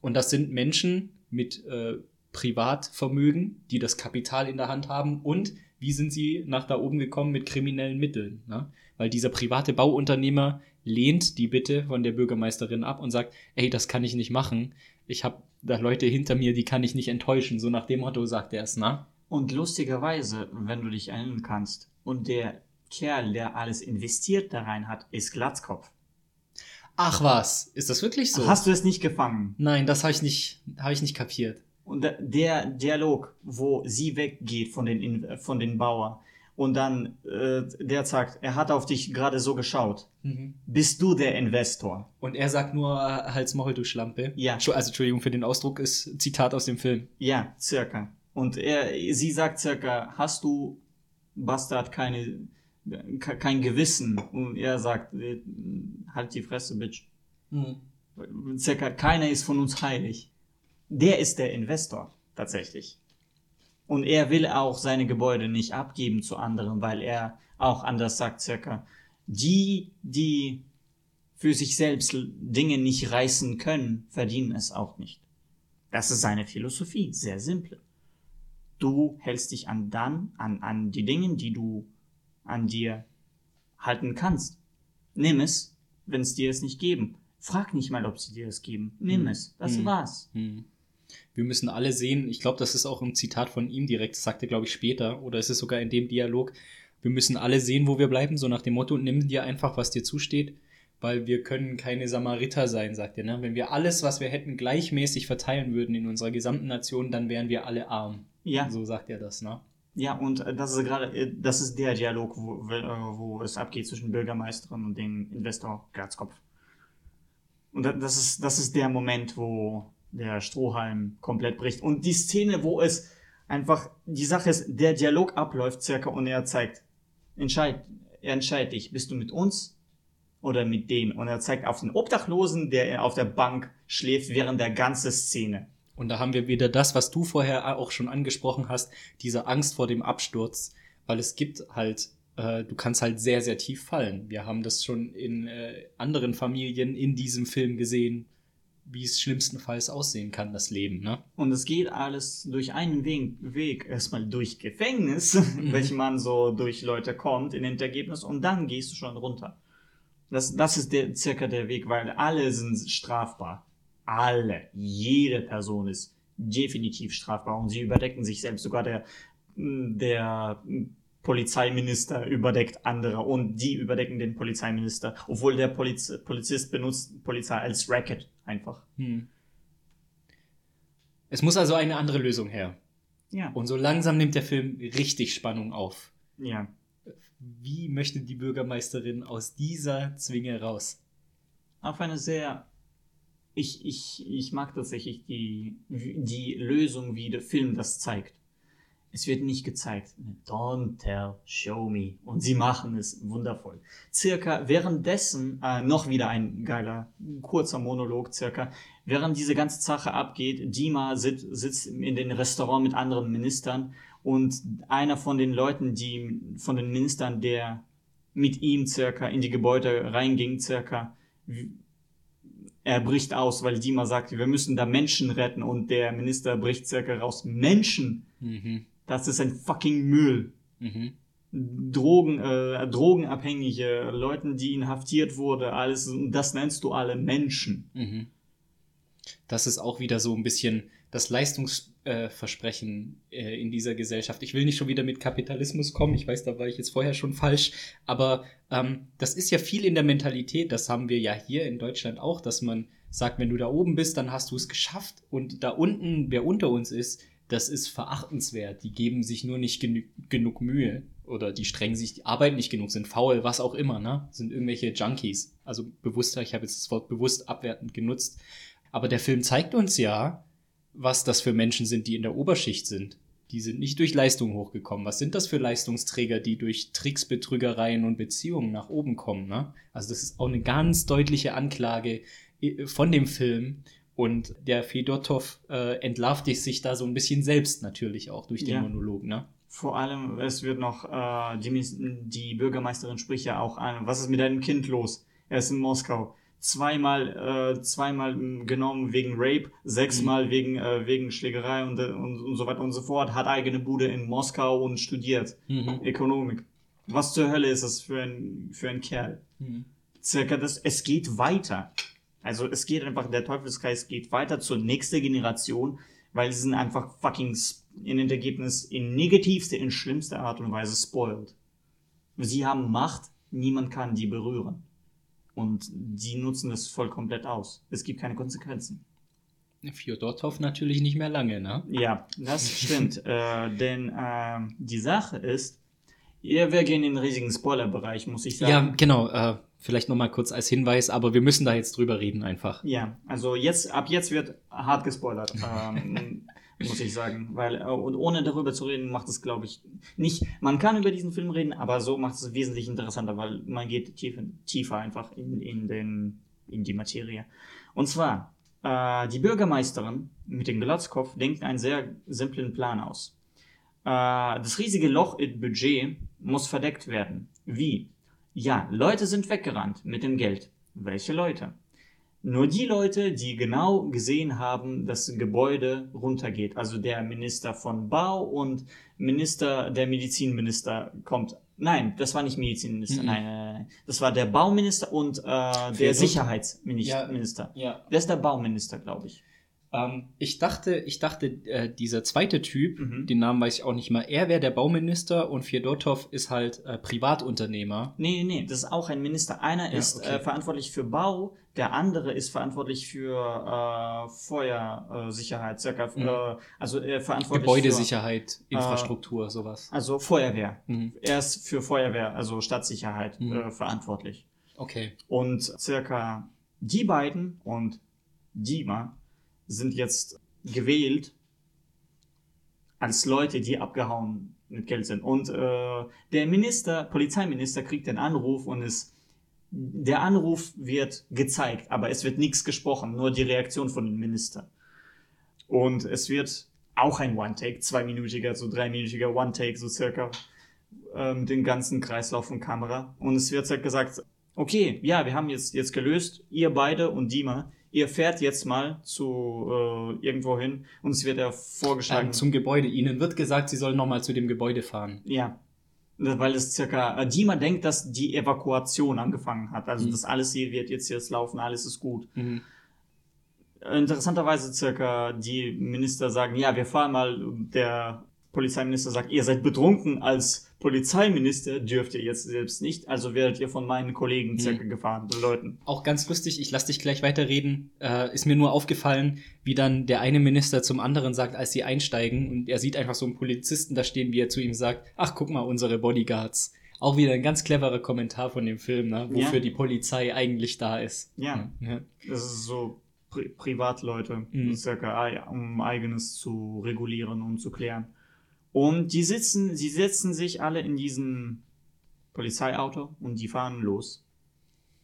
Und das sind Menschen mit äh, Privatvermögen, die das Kapital in der Hand haben. Und wie sind sie nach da oben gekommen mit kriminellen Mitteln? Ne? Weil dieser private Bauunternehmer lehnt die Bitte von der Bürgermeisterin ab und sagt, ey, das kann ich nicht machen. Ich habe da Leute hinter mir, die kann ich nicht enttäuschen. So nach dem Motto sagt er es, ne? Und lustigerweise, wenn du dich erinnern kannst, und der Kerl, der alles investiert da rein hat, ist Glatzkopf. Ach was, ist das wirklich so? Hast du es nicht gefangen? Nein, das habe ich nicht, habe ich nicht kapiert. Und der Dialog, wo sie weggeht von den, In- von den Bauern Und dann, äh, der sagt, er hat auf dich gerade so geschaut. Mhm. Bist du der Investor? Und er sagt nur, äh, Hals Maul, du Schlampe. Ja. Also, Entschuldigung für den Ausdruck, ist Zitat aus dem Film. Ja, circa. Und er, sie sagt circa, hast du, Bastard, keine, ke- kein Gewissen? Und er sagt, halt die Fresse, Bitch. Circa, keiner ist von uns heilig. Der ist der Investor, tatsächlich. Und er will auch seine Gebäude nicht abgeben zu anderen, weil er auch anders sagt, circa, die, die für sich selbst Dinge nicht reißen können, verdienen es auch nicht. Das ist seine Philosophie, sehr simpel. Du hältst dich an dann, an, an die Dinge, die du an dir halten kannst. Nimm es, wenn es dir es nicht geben. Frag nicht mal, ob sie dir es geben. Nimm es. Das Hm. war's. Hm. Wir müssen alle sehen, ich glaube, das ist auch ein Zitat von ihm direkt, das sagt er, glaube ich, später, oder ist es sogar in dem Dialog, wir müssen alle sehen, wo wir bleiben, so nach dem Motto, nimm dir einfach, was dir zusteht, weil wir können keine Samariter sein, sagt er. Ne? Wenn wir alles, was wir hätten, gleichmäßig verteilen würden in unserer gesamten Nation, dann wären wir alle arm. Ja. So sagt er das, ne? Ja, und äh, das ist gerade, äh, das ist der Dialog, wo, wo, äh, es abgeht zwischen Bürgermeisterin und dem Investor Glatzkopf. Und da- das ist, das ist der Moment, wo der Strohhalm komplett bricht. Und die Szene, wo es einfach, die Sache ist, der Dialog abläuft circa und er zeigt, entscheid, entscheidet dich, bist du mit uns oder mit denen? Und er zeigt auf den Obdachlosen, der auf der Bank schläft während der ganzen Szene. Und da haben wir wieder das, was du vorher auch schon angesprochen hast, diese Angst vor dem Absturz, weil es gibt halt, äh, du kannst halt sehr, sehr tief fallen. Wir haben das schon in äh, anderen Familien in diesem Film gesehen, wie es schlimmstenfalls aussehen kann, das Leben, ne? Und es geht alles durch einen Weg, Weg. erstmal durch Gefängnis, welchen man so durch Leute kommt in Endergebnis und dann gehst du schon runter. Das, das ist der, circa der Weg, weil alle sind strafbar. Alle. Jede Person ist definitiv strafbar und sie überdecken sich selbst. Sogar der, der Polizeiminister überdeckt andere und die überdecken den Polizeiminister, obwohl der Poliz Polizist benutzt Polizei als Racket einfach. Hm. Es muss also eine andere Lösung her. Ja. Und so langsam nimmt der Film richtig Spannung auf. Ja. Wie möchte die Bürgermeisterin aus dieser Zwinge raus? auf eine sehr ich, ich, ich mag tatsächlich die, die Lösung, wie der Film das zeigt. Es wird nicht gezeigt. Don't tell, show me. Und sie machen es wundervoll. Circa währenddessen, äh, noch wieder ein geiler, kurzer Monolog, circa, während diese ganze Sache abgeht, Dima sit, sitzt in den Restaurant mit anderen Ministern und einer von den Leuten, die, von den Ministern, der mit ihm circa in die Gebäude reinging, circa, er bricht aus, weil Dima sagt, wir müssen da Menschen retten und der Minister bricht circa raus. Menschen, Mhm. das ist ein fucking Müll. Mhm. Drogen, äh, Drogenabhängige, Leuten, die inhaftiert wurde, alles, das nennst du alle Menschen. Mhm. Das ist auch wieder so ein bisschen das Leistungsversprechen äh, in dieser Gesellschaft. Ich will nicht schon wieder mit Kapitalismus kommen, ich weiß, da war ich jetzt vorher schon falsch, aber ähm, das ist ja viel in der Mentalität, das haben wir ja hier in Deutschland auch, dass man sagt, wenn du da oben bist, dann hast du es geschafft und da unten, wer unter uns ist, das ist verachtenswert. Die geben sich nur nicht genü genug Mühe oder die strengen sich, die arbeiten nicht genug, sind faul, was auch immer, ne? Sind irgendwelche Junkies. Also bewusster, ich habe jetzt das Wort bewusst abwertend genutzt. Aber der Film zeigt uns ja, was das für Menschen sind, die in der Oberschicht sind. Die sind nicht durch Leistung hochgekommen. Was sind das für Leistungsträger, die durch Tricks, Betrügereien und Beziehungen nach oben kommen? Ne? Also das ist auch eine ganz deutliche Anklage äh, von dem Film. Und der Fedotov äh, entlarvt sich da so ein bisschen selbst natürlich auch durch den Ja. Monolog. Ne? Vor allem, es wird noch, äh, die, die Bürgermeisterin spricht ja auch an, was ist mit deinem Kind los? Er ist in Moskau. Zweimal, äh, zweimal genommen wegen Rape, sechsmal wegen, äh, wegen Schlägerei und, äh, und, und so weiter und so fort, hat eigene Bude in Moskau und studiert Mhm. Ökonomik. Was zur Hölle ist das für ein, für ein Kerl? Mhm. circa das, es geht weiter. Also es geht einfach, der Teufelskreis geht weiter zur nächsten Generation, weil sie sind einfach fucking in dem Ergebnis in negativste, in schlimmster Art und Weise spoiled. Sie haben Macht, niemand kann die berühren. Und die nutzen das voll komplett aus. Es gibt keine Konsequenzen. Fjodortov natürlich nicht mehr lange, ne? Ja, das stimmt. äh, denn äh, die Sache ist, Ja, wir gehen in den riesigen Spoiler-Bereich, muss ich sagen. Ja, genau. Äh, vielleicht noch mal kurz als Hinweis, aber wir müssen da jetzt drüber reden einfach. Ja, also jetzt, ab jetzt wird hart gespoilert, ähm, muss ich sagen. Weil, äh, und ohne darüber zu reden, macht es, glaube ich, nicht. Man kann über diesen Film reden, aber so macht es wesentlich interessanter, weil man geht tief, tiefer einfach in, in, den, in die Materie. Und zwar, äh, die Bürgermeisterin mit dem Glatzkopf denkt einen sehr simplen Plan aus. Äh, das riesige Loch im Budget muss verdeckt werden. Wie? Ja, Leute sind weggerannt mit dem Geld. Welche Leute? Nur die Leute, die genau gesehen haben, dass ein Gebäude runtergeht. Also der Minister von Bau und Minister, der Medizinminister kommt. Nein, das war nicht Medizinminister, Mhm. nein, nein, nein. Das war der Bauminister und äh, der Sicherheitsminister. Ja. Der ist der Bauminister, glaube ich. Ähm, ich dachte, ich dachte, äh, dieser zweite Typ, Mhm. den Namen weiß ich auch nicht mal, er wäre der Bauminister und Fjodotov ist halt äh, Privatunternehmer. Nee, nee, nee, das ist auch ein Minister. Einer Ja, ist okay. äh, verantwortlich für Bau, der andere ist verantwortlich für äh, Feuersicherheit, äh, circa, Mhm. äh, also äh, verantwortlich Gebäudesicherheit, Infrastruktur, sowas. Für, also Feuerwehr. Mhm. Er ist für Feuerwehr, also Stadtsicherheit Mhm. äh, verantwortlich. Okay. Und circa die beiden und Dima sind jetzt gewählt als Leute, die abgehauen mit Geld sind. Und äh, der Minister, Polizeiminister kriegt den Anruf und es der Anruf wird gezeigt, aber es wird nichts gesprochen, nur die Reaktion von dem Minister. Und es wird auch ein One-Take, zweiminütiger, so dreiminütiger One-Take, so circa, äh, mit dem ganzen Kreislauf von Kamera. Und es wird halt gesagt, okay, ja, wir haben jetzt, jetzt gelöst, ihr beide und Dima, ihr fährt jetzt mal zu äh, irgendwo hin und es wird ja vorgeschlagen. Ähm, zum Gebäude. Ihnen wird gesagt, sie sollen nochmal zu dem Gebäude fahren. Ja. Weil es circa, äh, Dima denkt, dass die Evakuation angefangen hat. Also Mhm. das alles hier wird jetzt jetzt laufen, alles ist gut. Mhm. Interessanterweise circa die Minister sagen, ja, wir fahren mal, der Polizeiminister sagt, ihr seid betrunken als Polizeiminister, dürft ihr jetzt selbst nicht, also werdet ihr von meinen Kollegen circa gefahren, den Leuten. Auch ganz lustig, ich lasse dich gleich weiterreden, äh, ist mir nur aufgefallen, wie dann der eine Minister zum anderen sagt, als sie einsteigen und er sieht einfach so einen Polizisten da stehen, wie er zu ihm sagt, ach guck mal, unsere Bodyguards. Auch wieder ein ganz cleverer Kommentar von dem Film, ne? wofür Ja. die Polizei eigentlich da ist. Ja. ja. Das ist so Pri Privatleute, Mhm. circa, ei- um eigenes zu regulieren und zu klären. Und die sitzen, sie setzen sich alle in diesen Polizeiauto und die fahren los.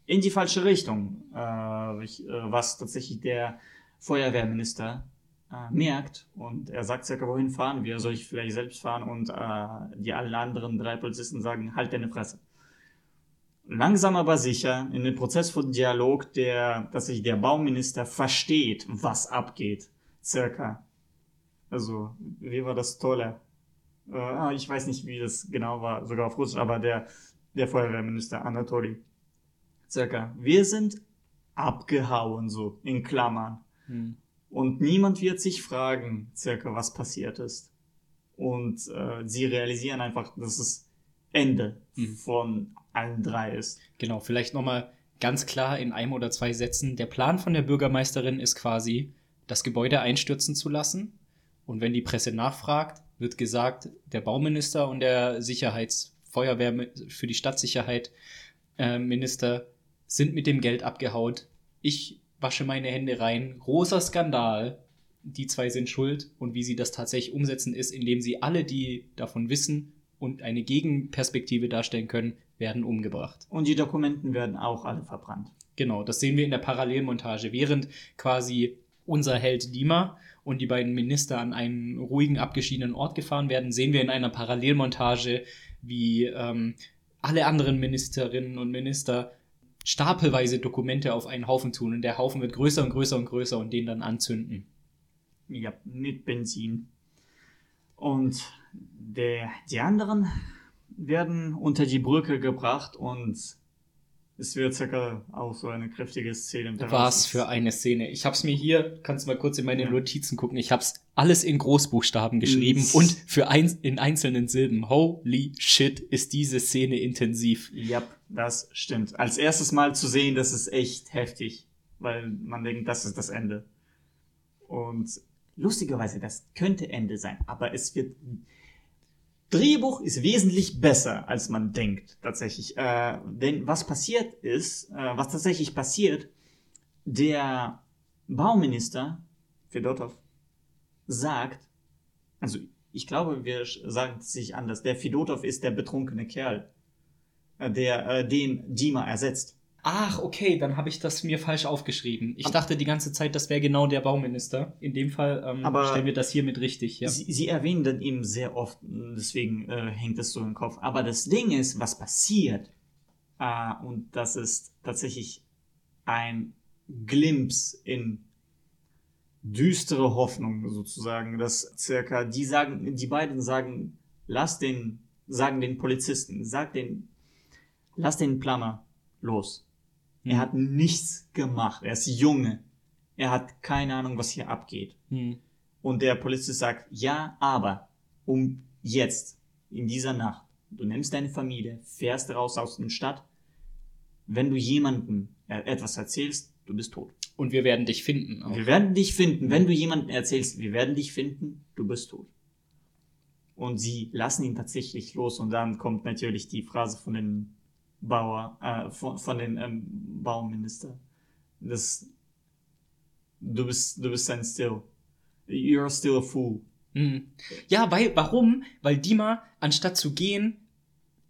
In die falsche Richtung, äh, ich, äh, was tatsächlich der Feuerwehrminister äh, merkt. Und er sagt circa, wohin fahren wir? Soll ich vielleicht selbst fahren? Und äh, die alle anderen drei Polizisten sagen, halt deine Fresse langsam aber sicher in den Prozess von Dialog, der, dass sich der Bauminister versteht, was abgeht. Circa. Also, wie war das Tolle? Äh, ah, ich weiß nicht, wie das genau war, sogar auf Russisch, aber der, der Feuerwehrminister Anatoli. Circa. Wir sind abgehauen, so, in Klammern. Hm. Und niemand wird sich fragen, circa, was passiert ist. Und äh, sie realisieren einfach, dass es Ende Mhm. von allen drei ist. Genau, vielleicht nochmal ganz klar in einem oder zwei Sätzen. Der Plan von der Bürgermeisterin ist quasi, das Gebäude einstürzen zu lassen. Und wenn die Presse nachfragt, wird gesagt, der Bauminister und der Sicherheitsfeuerwehr für die Stadtsicherheit äh, Minister sind mit dem Geld abgehaut. Ich wasche meine Hände rein. Großer Skandal. Die zwei sind schuld. Und wie sie das tatsächlich umsetzen, ist, indem sie alle, die davon wissen und eine Gegenperspektive darstellen können, werden umgebracht. Und die Dokumenten werden auch alle verbrannt. Genau, das sehen wir in der Parallelmontage. Während quasi unser Held Dima und die beiden Minister an einen ruhigen, abgeschiedenen Ort gefahren werden, sehen wir in einer Parallelmontage, wie ähm, alle anderen Ministerinnen und Minister stapelweise Dokumente auf einen Haufen tun und der Haufen wird größer und größer und größer und den dann anzünden. Ja, mit Benzin. Und der, die anderen werden unter die Brücke gebracht und es wird circa auch so eine kräftige Szene. Was für eine Szene. Ich hab's mir hier, kannst du mal kurz in meine Ja. Notizen gucken, ich hab's alles in Großbuchstaben geschrieben Mm. und für ein, in einzelnen Silben. Holy shit, ist diese Szene intensiv. Ja, das stimmt. Als erstes Mal zu sehen, das ist echt heftig, weil man denkt, das ist das Ende. Und lustigerweise, das könnte Ende sein, aber es wird Drehbuch ist wesentlich besser, als man denkt, tatsächlich. Äh, denn was passiert ist, äh, was tatsächlich passiert, der Bauminister, Fedotov, sagt, also ich glaube, wir sagen es sich anders, der Fedotov ist der betrunkene Kerl, äh, der äh, den Dima ersetzt. Ach, okay, dann habe ich das mir falsch aufgeschrieben. Ich dachte die ganze Zeit, das wäre genau der Bauminister. In dem Fall ähm, stellen wir das hiermit richtig. Ja. Sie, sie erwähnen dann eben sehr oft, deswegen äh, hängt es so im Kopf. Aber das Ding ist, was passiert, äh, und das ist tatsächlich ein Glimpse in düstere Hoffnung sozusagen, dass circa die sagen, die beiden sagen, lass den, sagen den Polizisten, sag den, lass den Plummer los. Er hat nichts gemacht. Er ist Junge. Er hat keine Ahnung, was hier abgeht. Hm. Und der Polizist sagt, ja, aber um jetzt, in dieser Nacht, du nimmst deine Familie, fährst raus aus der Stadt, wenn du jemandem etwas erzählst, du bist tot. Und wir werden dich finden. Auch. Wir werden dich finden. Wenn du jemandem erzählst, wir werden dich finden, du bist tot. Und sie lassen ihn tatsächlich los und dann kommt natürlich die Phrase von den Bauer, äh, von, von den ähm, Bauminister. Das, du bist, du bist ein Still. You're still a fool. Hm. Ja, weil, warum? Weil Dima, anstatt zu gehen,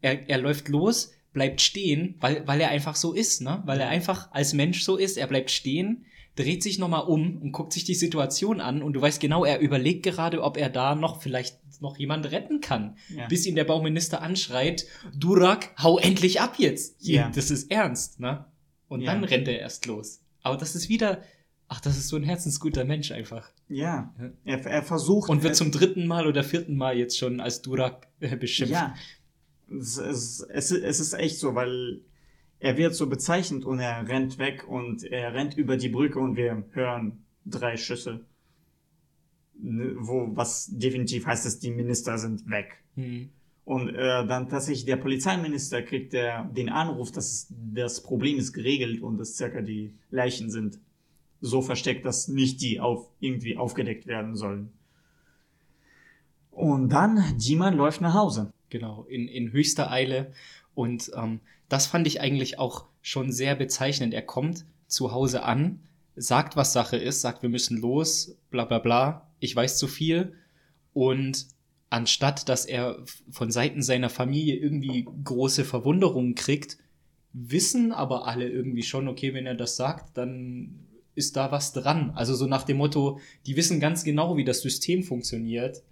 er, er läuft los, bleibt stehen, weil, weil er einfach so ist, ne? Weil er einfach als Mensch so ist. Er bleibt stehen, dreht sich nochmal um und guckt sich die Situation an und du weißt genau, er überlegt gerade, ob er da noch vielleicht noch jemand retten kann. Ja. Bis ihn der Bauminister anschreit, Durak, hau endlich ab jetzt. Ja. Das ist ernst, ne? Und Ja. dann rennt er erst los. Aber das ist wieder, ach, das ist so ein herzensguter Mensch einfach. Ja. Ja. Er, er versucht. Und wird er, zum dritten Mal oder vierten Mal jetzt schon als Durak äh, beschimpft. Ja. Es, es, es, es ist echt so, weil er wird so bezeichnet und er rennt weg und er rennt über die Brücke und wir hören drei Schüsse. Ne, Wo, was definitiv heißt, dass die Minister sind weg. Hm. Und äh, dann tatsächlich der Polizeiminister kriegt der, den Anruf, dass das Problem ist geregelt und dass circa die Leichen sind so versteckt, dass nicht die auf, irgendwie aufgedeckt werden sollen. Und dann, Dima läuft nach Hause. Genau, in, in höchster Eile. Und ähm, das fand ich eigentlich auch schon sehr bezeichnend. Er kommt zu Hause an, sagt, was Sache ist, sagt, wir müssen los, bla bla bla, ich weiß zu viel. Und anstatt dass er von Seiten seiner Familie irgendwie große Verwunderungen kriegt, wissen aber alle irgendwie schon, okay, wenn er das sagt, dann ist da was dran. Also so nach dem Motto, die wissen ganz genau, wie das System funktioniert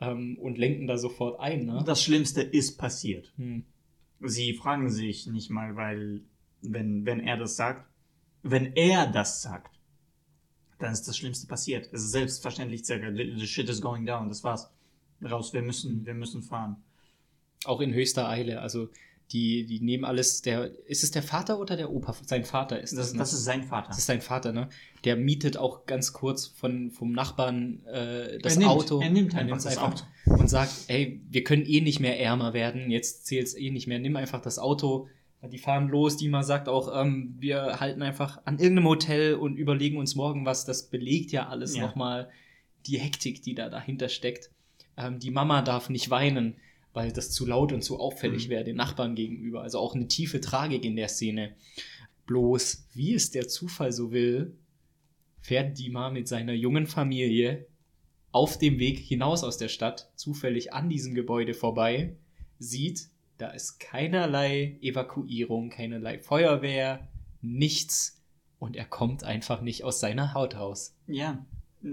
ähm, und lenken da sofort ein. Ne? Das Schlimmste ist passiert. Hm. Sie fragen sich nicht mal, weil, wenn, wenn er das sagt, wenn er das sagt, dann ist das Schlimmste passiert. Es ist selbstverständlich circa, the, shit is going down, das war's. Raus, wir müssen, wir müssen fahren. Auch in höchster Eile. Also die, die nehmen alles, der, ist es der Vater oder der Opa? Sein Vater ist das. Das, ne? das ist sein Vater. das ist sein Vater, ne? Der mietet auch ganz kurz von, vom Nachbarn äh, das Er nimmt- Auto. er nimmt einfach nimmt's das einfach und sagt, ey, wir können eh nicht mehr ärmer werden, jetzt zählt's eh nicht mehr, nimm einfach das Auto. Die fahren los, Dima sagt auch, ähm, wir halten einfach an irgendeinem Hotel und überlegen uns morgen was. Das belegt ja alles Ja. nochmal die Hektik, die da dahinter steckt. Ähm, die Mama darf nicht weinen, weil das zu laut und zu auffällig Mhm. wäre den Nachbarn gegenüber. Also auch eine tiefe Tragik in der Szene. Bloß, wie es der Zufall so will, fährt Dima mit seiner jungen Familie auf dem Weg hinaus aus der Stadt zufällig an diesem Gebäude vorbei, sieht, da ist keinerlei Evakuierung, keinerlei Feuerwehr, nichts und er kommt einfach nicht aus seiner Haut raus. Ja,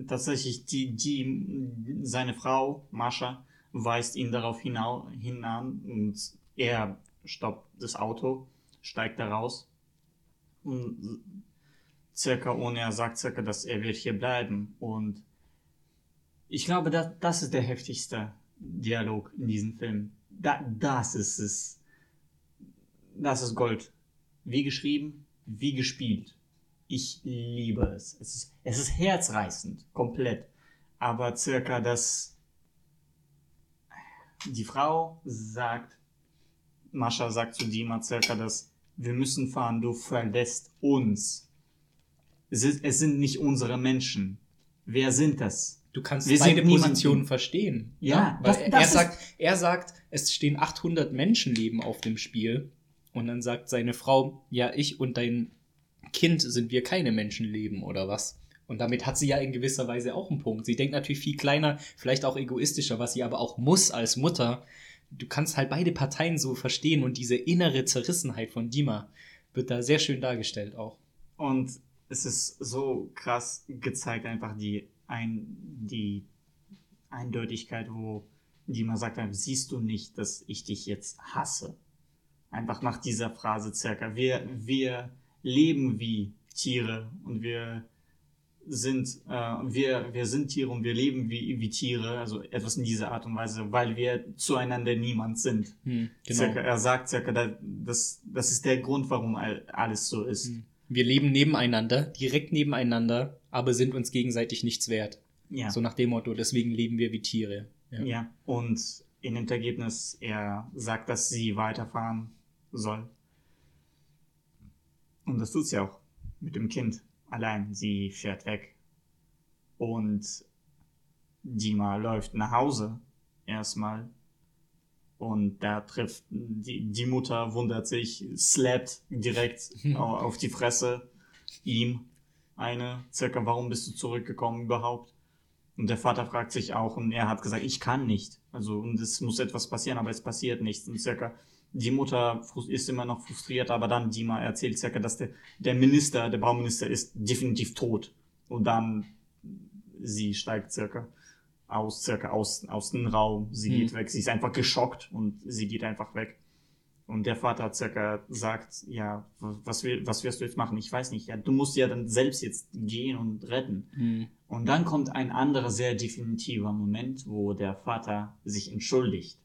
tatsächlich, die, die, seine Frau, Mascha, weist ihn darauf hinau, hinan und er stoppt das Auto, steigt da raus und circa, und er sagt circa, dass er wird hier bleiben und ich glaube, das, das ist der heftigste Dialog in diesem Film. Da, das ist es. Das ist Gold. Wie geschrieben, wie gespielt. Ich liebe es. Es ist, es ist herzreißend, komplett. Aber circa das, die Frau sagt, Mascha sagt zu Dima circa das, wir müssen fahren, du verlässt uns. Es, ist, es sind nicht unsere Menschen. Wer sind das? du kannst Wir beide Positionen verstehen. Ja, weil das- er, das er sagt, er sagt, es stehen 800 Menschenleben auf dem Spiel. Und dann sagt seine Frau, ja, ich und dein Kind sind wir keine Menschenleben oder was? Und damit hat sie ja in gewisser Weise auch einen Punkt. Sie denkt natürlich viel kleiner, vielleicht auch egoistischer, was sie aber auch muss als Mutter. Du kannst halt beide Parteien so verstehen und diese innere Zerrissenheit von Dima wird da sehr schön dargestellt auch. Und es ist so krass gezeigt, einfach die, ein, die Eindeutigkeit, wo die man sagt, siehst du nicht, dass ich dich jetzt hasse? Einfach nach dieser Phrase circa. Wir, wir leben wie Tiere und wir sind, äh, wir, wir sind Tiere und wir leben wie, wie Tiere, also etwas in dieser Art und Weise, weil wir zueinander niemand sind. Hm, Circa, er sagt circa, da- das, das ist der Grund, warum all- alles so ist. Wir leben nebeneinander, direkt nebeneinander, aber sind uns gegenseitig nichts wert. Ja. So nach dem Motto, deswegen leben wir wie Tiere. Ja. Und in dem Ergebnis, er sagt, dass sie weiterfahren soll. Und das tut sie auch mit dem Kind. Allein, sie fährt weg. Und Dima läuft nach Hause erstmal. Und da trifft die, die Mutter, wundert sich, slappt direkt au- auf die Fresse ihm eine, circa, warum bist du zurückgekommen überhaupt? Und der Vater fragt sich auch, und er hat gesagt, ich kann nicht. Also, und es muss etwas passieren, aber es passiert nichts. Und circa, die Mutter ist immer noch frustriert, aber dann Dima erzählt circa, dass der, der Minister, der Bauminister ist definitiv tot. Und dann, sie steigt circa aus, circa aus, aus dem Raum. Sie Mhm. geht weg. Sie ist einfach geschockt und sie geht einfach weg. Und der Vater circa sagt, ja, was, will, was wirst du jetzt machen? Ich weiß nicht. Ja, du musst ja dann selbst jetzt gehen und retten. Hm. Und dann kommt ein anderer sehr definitiver Moment, wo der Vater sich entschuldigt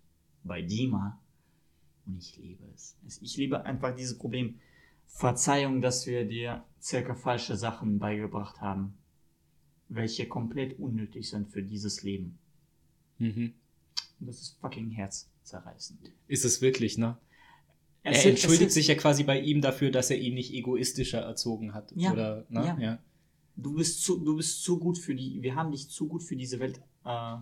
bei Dima. Und ich liebe es. Ich liebe einfach dieses Problem. Verzeihung, dass wir dir circa falsche Sachen beigebracht haben, welche komplett unnötig sind für dieses Leben. Mhm. Das ist fucking herzzerreißend. Ist es wirklich, ne? Es er sind- entschuldigt sich ja quasi bei ihm dafür, dass er ihn nicht egoistischer erzogen hat. Ja, Oder, ne? ja. ja. du bist zu, du bist zu gut für die, wir haben dich zu gut für diese Welt äh,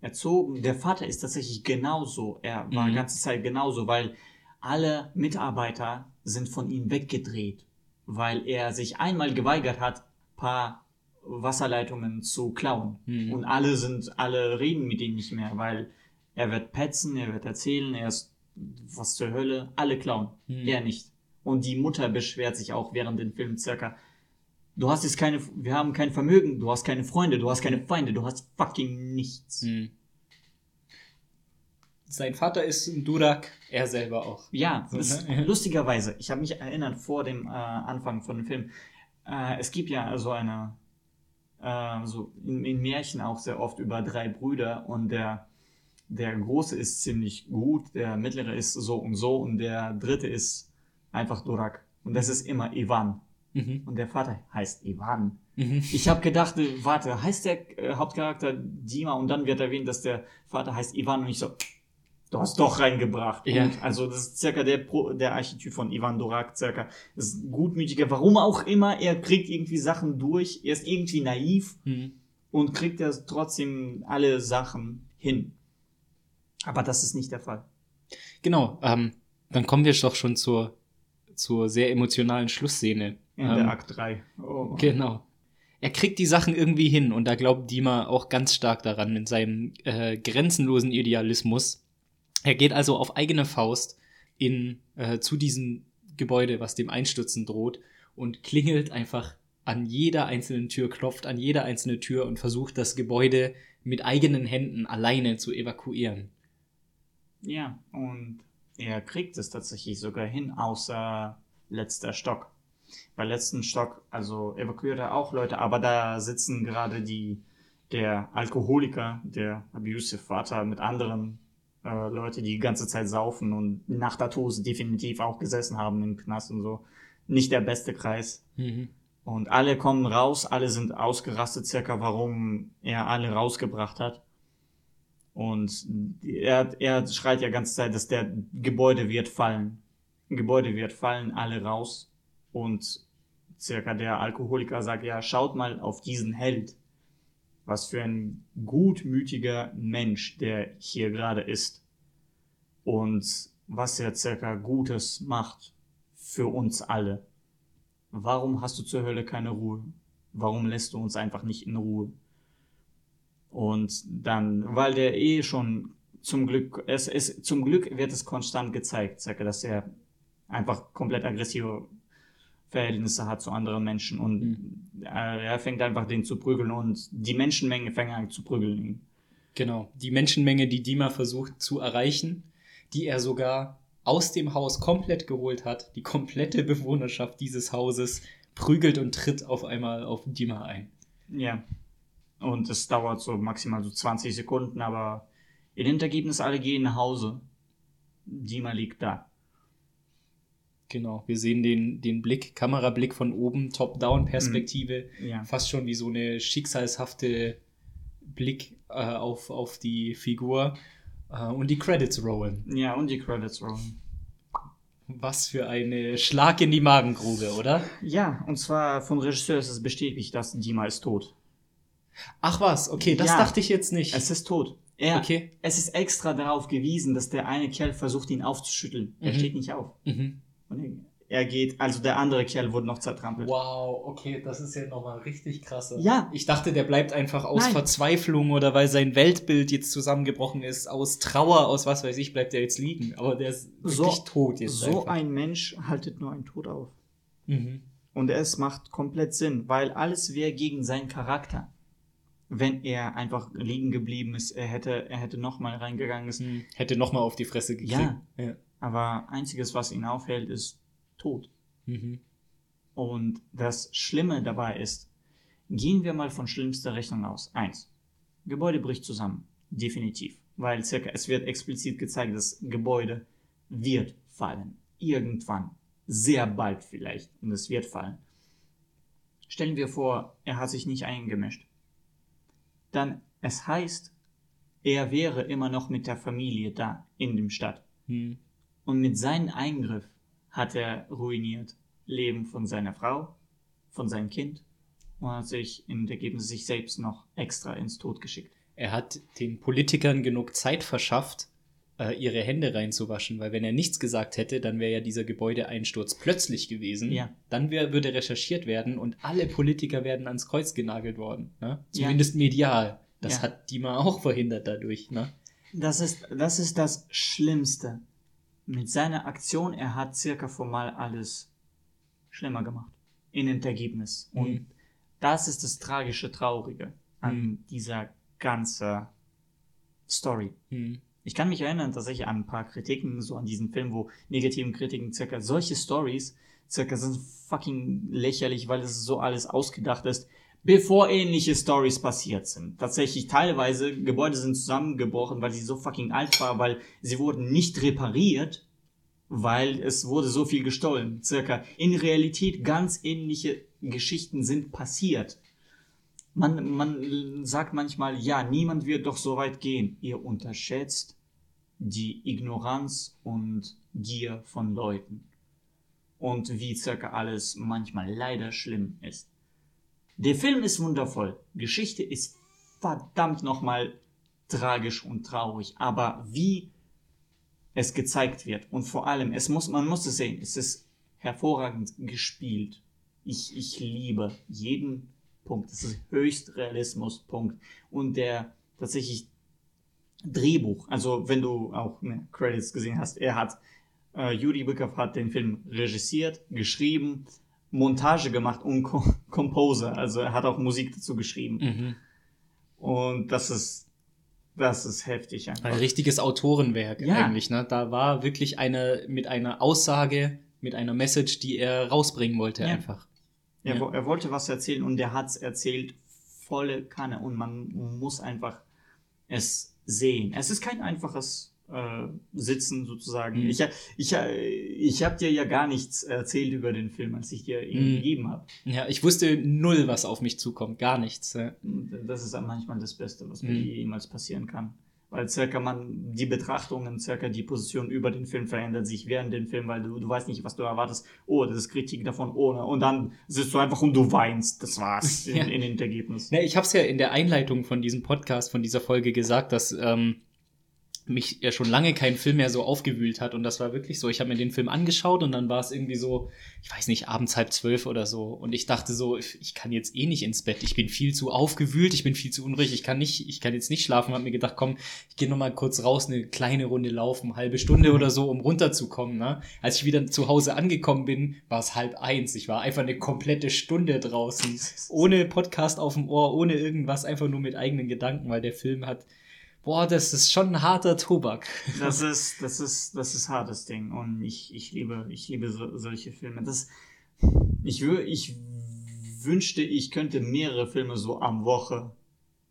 erzogen. Der Vater ist tatsächlich genauso. Er war Mhm. die ganze Zeit genauso, weil alle Mitarbeiter sind von ihm weggedreht, weil er sich einmal geweigert hat, paar Wasserleitungen zu klauen. Mhm. Und alle sind, alle reden mit ihm nicht mehr, weil er wird petzen, er wird erzählen, er ist was zur Hölle, alle klauen. Mhm. Er nicht. Und die Mutter beschwert sich auch während dem Film circa, du hast jetzt keine, wir haben kein Vermögen, du hast keine Freunde, du hast keine Feinde, du hast fucking nichts. Hm. Sein Vater ist ein Durak, er selber auch. Ja, So, ne? lustigerweise, ich habe mich erinnert vor dem äh, Anfang von dem Film, äh, es gibt ja so eine, äh, so in, in Märchen auch sehr oft über drei Brüder und der, der Große ist ziemlich gut, der Mittlere ist so und so und der Dritte ist einfach Durak. Und das ist immer Ivan. Mhm. Und der Vater heißt Ivan. Mhm. Ich habe gedacht, äh, warte, heißt der äh, Hauptcharakter Dima und dann wird erwähnt, dass der Vater heißt Ivan und ich so, du hast doch reingebracht. Ja. Gut, also das ist circa der, Pro, der Archetyp von Ivan Dorak, circa. Das ist ein gutmütiger, warum auch immer, er kriegt irgendwie Sachen durch, er ist irgendwie naiv Mhm. und kriegt er trotzdem alle Sachen hin. Aber das ist nicht der Fall. Genau, ähm, dann kommen wir doch schon zur, zur sehr emotionalen Schlussszene. In ähm, der Akt 3. Oh. Genau. Er kriegt die Sachen irgendwie hin und da glaubt Dima auch ganz stark daran mit seinem äh, grenzenlosen Idealismus. Er geht also auf eigene Faust in, äh, zu diesem Gebäude, was dem Einstürzen droht und klingelt einfach an jeder einzelnen Tür, klopft an jeder einzelne Tür und versucht das Gebäude mit eigenen Händen alleine zu evakuieren. Ja, und er kriegt es tatsächlich sogar hin, außer letzter Stock. Bei letzten Stock, also evakuiert er auch Leute, aber da sitzen gerade die, der Alkoholiker, der abusive Vater mit anderen äh, Leute, die die ganze Zeit saufen und nach Tattoos definitiv auch gesessen haben im Knast und so. Nicht der beste Kreis. Mhm. Und alle kommen raus, alle sind ausgerastet circa, warum er alle rausgebracht hat. Und er, er schreit ja ganze Zeit, dass der Gebäude wird fallen. Gebäude wird fallen, alle raus. Und circa der Alkoholiker sagt, ja, schaut mal auf diesen Held. was für ein gutmütiger Mensch der hier gerade ist und was er circa Gutes macht für uns alle. Warum hast du zur Hölle keine Ruhe? Warum lässt du uns einfach nicht in Ruhe? Und dann, weil der eh schon zum Glück, es ist, zum Glück wird es konstant gezeigt, circa, dass er einfach komplett aggressive Verhältnisse hat zu anderen Menschen und äh, er fängt einfach den zu prügeln und die Menschenmenge fängt an zu prügeln. Genau. Die Menschenmenge, die Dima versucht zu erreichen, die er sogar aus dem Haus komplett geholt hat, die komplette Bewohnerschaft dieses Hauses prügelt und tritt auf einmal auf Dima ein. Ja. Und es dauert so maximal so 20 Sekunden, aber in dem Ergebnis alle gehen nach Hause. Dima liegt da. Genau. Wir sehen den, den Blick, Kamerablick von oben, Top-Down-Perspektive, Ja. fast schon wie so eine schicksalshafte Blick äh, auf, auf die Figur. Äh, und die Credits rollen. Ja, und die Credits rollen. Was für eine Schlag in die Magengrube, oder? Ja, und zwar vom Regisseur ist es bestätigt, dass Dima ist tot. Ach was, okay, das Ja. dachte ich jetzt nicht. Es ist tot. Er, Okay. Es ist extra darauf gewiesen, dass der eine Kerl versucht, ihn aufzuschütteln. Er Mhm. steht nicht auf. Mhm. Und er- geht, also der andere Kerl wurde noch zertrampelt. Wow, okay, das ist ja nochmal richtig krasse. Ja. Ich dachte, der bleibt einfach aus Nein. Verzweiflung oder weil sein Weltbild jetzt zusammengebrochen ist, aus Trauer, aus was weiß ich, bleibt er jetzt liegen. Aber der ist So- wirklich tot jetzt. So einfach. ein Mensch haltet nur einen Tod auf. Mhm. Und es macht komplett Sinn, weil alles wäre gegen seinen Charakter. Wenn er einfach liegen geblieben ist, er hätte, er hätte nochmal reingegangen ist. Mhm. Hätte nochmal auf die Fresse gekriegt. Ja. ja. Aber einziges, was ihn aufhält, ist Tod. Mhm. Und das Schlimme dabei ist, gehen wir mal von schlimmster Rechnung aus. Eins. Gebäude bricht zusammen. Definitiv. Weil circa, es wird explizit gezeigt, das Gebäude wird fallen. Irgendwann. Sehr bald vielleicht. Und es wird fallen. Stellen wir vor, er hat sich nicht eingemischt. Dann, es heißt, er wäre immer noch mit der Familie da, in dem Stadt. Mhm. Und mit seinem Eingriff hat er ruiniert Leben von seiner Frau, von seinem Kind und hat sich im Ergebnis sich selbst noch extra ins Tod geschickt. Er hat den Politikern genug Zeit verschafft, äh, ihre Hände reinzuwaschen, weil wenn er nichts gesagt hätte, dann wäre ja dieser Gebäudeeinsturz plötzlich gewesen. Ja. Dann wär, würde recherchiert werden und alle Politiker werden ans Kreuz genagelt worden. Ne? Ja. Zumindest medial. Das Ja. hat Dima auch verhindert dadurch. Ne? Das ist, das ist das Schlimmste. Mit seiner Aktion, er hat circa formal alles schlimmer gemacht. In dem Ergebnis. Und Mhm. das ist das tragische, traurige an Mhm. dieser ganzen Story. Hm. Ich kann mich erinnern, dass ich an ein paar Kritiken, so an diesen Film, wo negativen Kritiken circa solche Stories circa sind fucking lächerlich, weil es so alles ausgedacht ist, bevor ähnliche Stories passiert sind. Tatsächlich teilweise Gebäude sind zusammengebrochen, weil sie so fucking alt waren, weil sie wurden nicht repariert, weil es wurde so viel gestohlen. Circa in Realität ganz ähnliche Geschichten sind passiert. Man, man sagt manchmal, ja, niemand wird doch so weit gehen. Ihr unterschätzt die Ignoranz und Gier von Leuten. Und wie circa alles manchmal leider schlimm ist. Der Film ist wundervoll. Geschichte ist verdammt nochmal tragisch und traurig. Aber wie es gezeigt wird und vor allem, es muss, man muss es sehen, es ist hervorragend gespielt. Ich, ich liebe jeden Punkt. Es ist höchst Realismus, Punkt. Und der tatsächlich Drehbuch, also wenn du auch ne, Credits gesehen hast, er hat, äh, Yuri Bykov hat den Film regissiert, geschrieben, Montage gemacht und Co Composer, also er hat auch Musik dazu geschrieben. Mhm. Und das ist, das ist heftig einfach. Ein richtiges Autorenwerk Ja. eigentlich. Ne? Da war wirklich eine mit einer Aussage, mit einer Message, die er rausbringen wollte Ja. einfach. Er, Ja. er wollte was erzählen und er hat's erzählt volle Kanne und man muss einfach es sehen. Es ist kein einfaches äh, Sitzen sozusagen. Mhm. Ich, ich, ich habe dir ja gar nichts erzählt über den Film, als ich dir ihn Mhm. gegeben habe. Ja, ich wusste null, was auf mich zukommt. Gar nichts. Ja. Das ist manchmal das Beste, was Mhm. mir jemals passieren kann. weil circa man die Betrachtungen, circa die Position über den Film verändert sich während dem Film, weil du, du weißt nicht, was du erwartest. Oh, das ist Kritik davon, ohne. Und dann sitzt du einfach und du weinst. Das war's in, Ja. in dem Ergebnis. Ne, ich habe es ja in der Einleitung von diesem Podcast, von dieser Folge gesagt, dass ähm, mich ja schon lange kein Film mehr so aufgewühlt hat. Und das war wirklich so. Ich habe mir den Film angeschaut und dann war es irgendwie so, ich weiß nicht, abends halb zwölf oder so. Und ich dachte so, ich, kann jetzt eh nicht ins Bett. Ich bin viel zu aufgewühlt, ich bin viel zu unruhig, ich kann nicht, ich kann jetzt nicht schlafen. Hab mir gedacht, komm, ich gehe noch mal kurz raus, eine kleine Runde laufen, halbe Stunde oder so, um runterzukommen. Ne? Als ich wieder zu Hause angekommen bin, war es halb eins. Ich war einfach eine komplette Stunde draußen, ohne Podcast auf dem Ohr, ohne irgendwas, einfach nur mit eigenen Gedanken, weil der Film hat, boah, das ist schon ein harter Tobak. Das ist, das ist, das ist hartes Ding. Und ich, ich liebe, ich liebe so, solche Filme. Das, ich, ich wünschte, ich könnte mehrere Filme so am Woche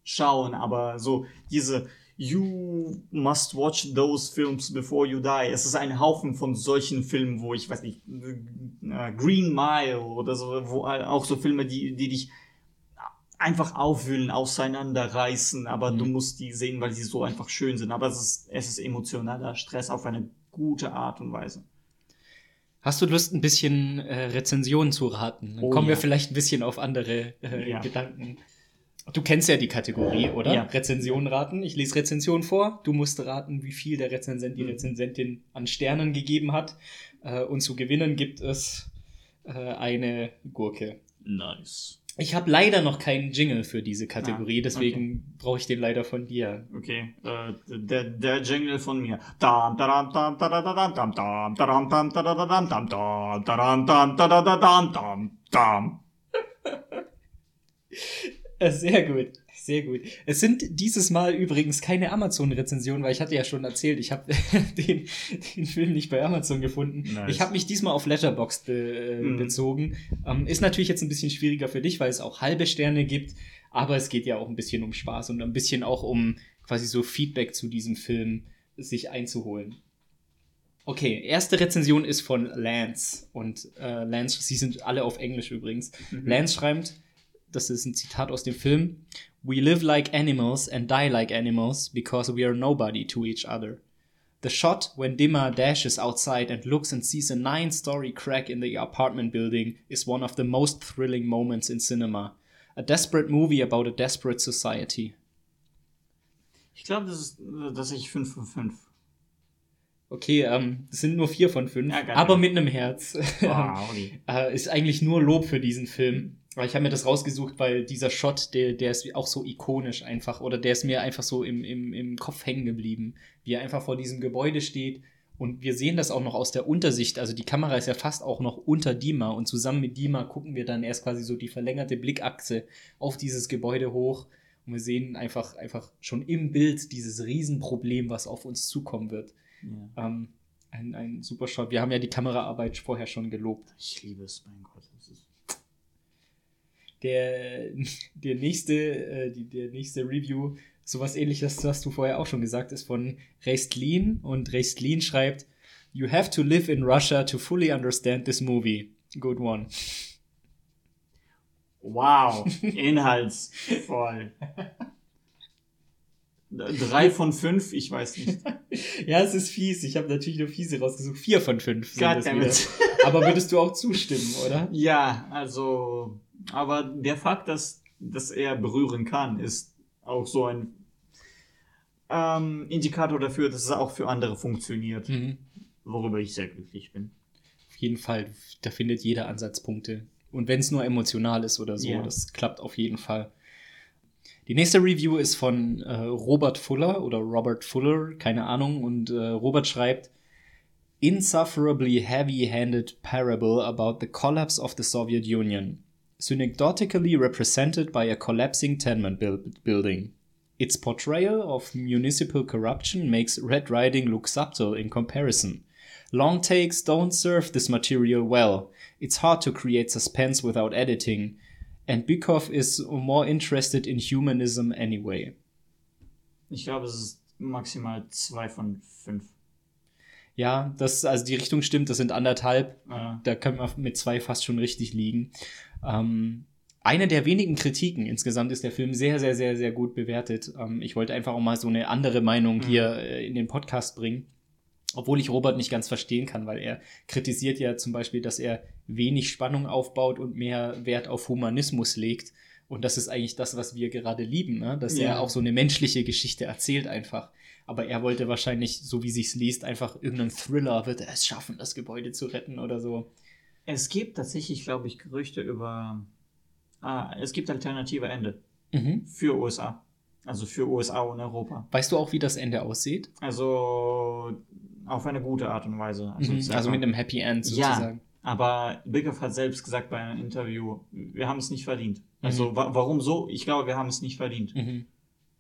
schauen, aber so diese You must watch those films before you die. Es ist ein Haufen von solchen Filmen, wo ich weiß nicht, äh, Green Mile oder so, wo auch so Filme, die, die dich einfach aufwühlen, auseinanderreißen, aber du musst die sehen, weil sie so einfach schön sind. Aber es ist, es ist emotionaler Stress auf eine gute Art und Weise. Hast du Lust, ein bisschen äh, Rezensionen zu raten? Dann Oh, kommen wir ja. vielleicht ein bisschen auf andere äh, Ja. Gedanken. Du kennst ja die Kategorie, oder? Ja. Rezensionen raten. Ich lese Rezensionen vor. Du musst raten, wie viel der Rezensent, die Mhm. Rezensentin an Sternen gegeben hat. Äh, und zu gewinnen gibt es äh, eine Gurke. Nice. Ich habe leider noch keinen Jingle für diese Kategorie, Ah, deswegen brauche ich den leider von dir. Okay, äh, der, der Jingle von mir. Sehr gut, sehr gut. Es sind dieses Mal übrigens keine Amazon-Rezensionen, weil ich hatte ja schon erzählt, ich habe den, den Film nicht bei Amazon gefunden. Nice. Ich habe mich diesmal auf Letterboxd be äh, Mhm. bezogen. Ähm, ist natürlich jetzt ein bisschen schwieriger für dich, weil es auch halbe Sterne gibt, aber es geht ja auch ein bisschen um Spaß und ein bisschen auch um quasi so Feedback zu diesem Film sich einzuholen. Okay, erste Rezension ist von Lance und äh, Lance, sie sind alle auf Englisch übrigens. Lance schreibt, das ist ein Zitat aus dem Film, We live like animals and die like animals because we are nobody to each other. The shot when Dima dashes outside and looks and sees a nine story crack in the apartment building is one of the most thrilling moments in cinema. A desperate movie about a desperate society. Ich glaube, das ist, dass ich 5 von 5. Okay, ähm, das sind nur vier von fünf, Ja, geil. aber mit einem Herz. Wow. äh, ist eigentlich nur Lob für diesen Film. Aber ich habe mir das rausgesucht, weil dieser Shot, der, der ist auch so ikonisch einfach, oder der ist mir einfach so im, im, im Kopf hängen geblieben, wie er einfach vor diesem Gebäude steht. Und wir sehen das auch noch aus der Untersicht. Also die Kamera ist ja fast auch noch unter Dima. Und zusammen mit Dima gucken wir dann erst quasi so die verlängerte Blickachse auf dieses Gebäude hoch. Und wir sehen einfach, einfach schon im Bild dieses Riesenproblem, was auf uns zukommen wird. Ja. Ähm, ein, ein super Shot. Wir haben ja die Kameraarbeit vorher schon gelobt. Ich liebe es, mein Gott. Das ist Der, der nächste, äh, die, der nächste Review, sowas ähnliches, was du vorher auch schon gesagt ist, von Restlin. Und Restlin schreibt, You have to live in Russia to fully understand this movie. Good one. wow, inhaltsvoll. Drei von fünf, ich weiß nicht. Ja, es ist fies. Ich habe natürlich nur fiese rausgesucht. Vier von fünf sind das wieder. Aber würdest du auch zustimmen, oder? Ja, also, aber der Fakt, dass, dass er berühren kann, ist auch so ein ähm, Indikator dafür, dass es auch für andere funktioniert, Mhm. worüber ich sehr glücklich bin. Auf jeden Fall, da findet jeder Ansatzpunkte. Und wenn es nur emotional ist oder so, Ja. das klappt auf jeden Fall. Die nächste Review ist von äh, Robert Fuller oder Robert Fuller, keine Ahnung. Und äh, Robert schreibt, Insufferably heavy-handed parable about the collapse of the Soviet Union, synecdotically represented by a collapsing tenement buil- building. Its portrayal of municipal corruption makes Red Riding look subtle in comparison. Long takes don't serve this material well. It's hard to create suspense without editing, and Bykov is more interested in humanism anyway. Ich glaube, es ist maximal zwei von fünf. Ja, das, also die Richtung stimmt, das sind anderthalb. Äh, Da können wir mit zwei fast schon richtig liegen. Ähm, eine der wenigen Kritiken. Insgesamt ist der Film sehr, sehr, sehr, sehr gut bewertet. Ähm, ich wollte einfach auch mal so eine andere Meinung hier äh, in den Podcast bringen. Obwohl ich Robert nicht ganz verstehen kann, weil er kritisiert ja zum Beispiel, dass er wenig Spannung aufbaut und mehr Wert auf Humanismus legt. Und das ist eigentlich das, was wir gerade lieben, ne? dass Ja. er auch so eine menschliche Geschichte erzählt einfach. Aber er wollte wahrscheinlich, so wie sich's liest, einfach irgendeinen Thriller, wird er es schaffen, das Gebäude zu retten oder so. Es gibt tatsächlich, glaube ich, Gerüchte über. Ah, es gibt alternative Ende Mhm. für USA. Also für USA und Europa. Weißt du auch, wie das Ende aussieht? Also auf eine gute Art und Weise. Also, Mhm. Also mit einem Happy End Ja, sozusagen. aber Bickhoff hat selbst gesagt bei einem Interview, wir haben es nicht verdient. Also Mhm. wa warum so? Ich glaube, wir haben es nicht verdient. Mhm.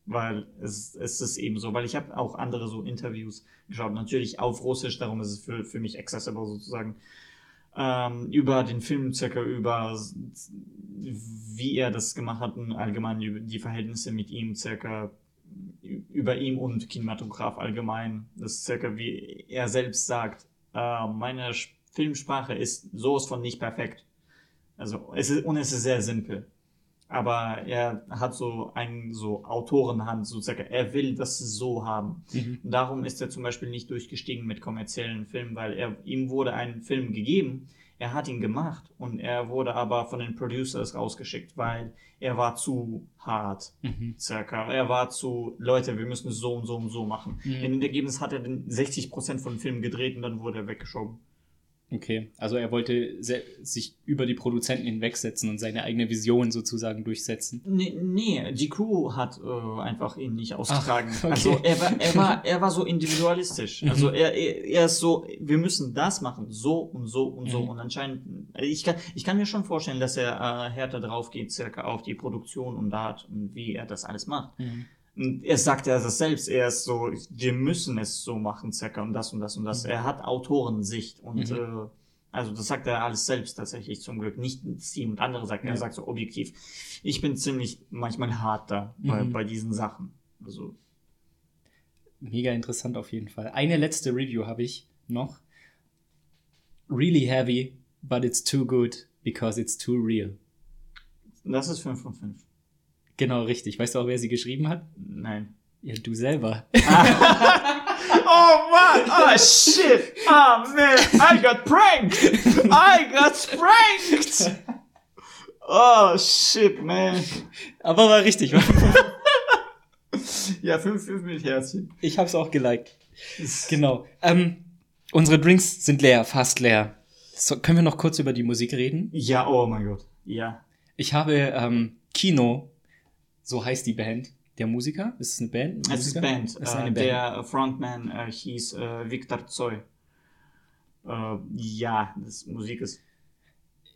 Weil es, es ist eben so, weil ich habe auch andere so Interviews geschaut, natürlich auf Russisch, darum ist es für, für mich accessible sozusagen, ähm, über den Film circa, über wie er das gemacht hat und allgemein über die Verhältnisse mit ihm circa, über ihm und Kinematograf allgemein, das ist circa wie er selbst sagt, äh, meine Filmsprache ist sowas von nicht perfekt. Also es ist, und es ist sehr simpel aber er hat so ein so Autorenhand sozusagen. Er will das so haben. Mhm. Darum ist er zum Beispiel nicht durchgestiegen mit kommerziellen Filmen, weil er ihm wurde ein Film gegeben. Er hat ihn gemacht und er wurde aber von den Producers rausgeschickt, weil er war zu hart, Mhm. circa. Er war zu, Leute, wir müssen es so und so und so machen. Mhm. In dem Ergebnis hat er den 60% von dem Film gedreht und dann wurde er weggeschoben. Okay, also er wollte sich über die Produzenten hinwegsetzen und seine eigene Vision sozusagen durchsetzen. Nee, nee, die Crew hat äh, einfach ihn nicht ausgetragen. Ach, okay. Also er war, er war, er war so individualistisch. Mhm. Also er, er, er ist so, wir müssen das machen, so und so und so. Mhm. Und anscheinend, ich kann, ich kann mir schon vorstellen, dass er äh, härter drauf geht, circa auf die Produktion und Art und wie er das alles macht. Und er sagt ja das selbst, er ist so, wir müssen es so machen, circa und das und das und das. Er hat Autorensicht und Mhm. äh, also das sagt er alles selbst tatsächlich zum Glück. Nicht Steam und andere sagt, Ja. er sagt so objektiv. Ich bin ziemlich manchmal hart da bei, Mhm. bei diesen Sachen. Also Mega interessant auf jeden Fall. Eine letzte Review habe ich noch. Really heavy, but it's too good because it's too real. das ist 5 von 5. Genau, richtig. Weißt du auch, wer sie geschrieben hat? Nein. Ja, du selber. Oh man! Oh shit! Oh man! I got pranked! I got pranked! Oh shit, man! Aber war richtig. Ja, 5, 5 mit Herzchen. Ich habe es auch geliked. Genau. Ähm, unsere Drinks sind leer, fast leer. So, können wir noch kurz über die Musik reden? Ja, oh mein Gott. Ja. Ich habe ähm, Kino, so heißt die Band. Der Musiker? Ist es eine Band? Ein Es ist? Band. Es ist äh, eine Band. Der Frontman äh, hieß äh, Viktor Zoy. Äh, ja, das Musik ist.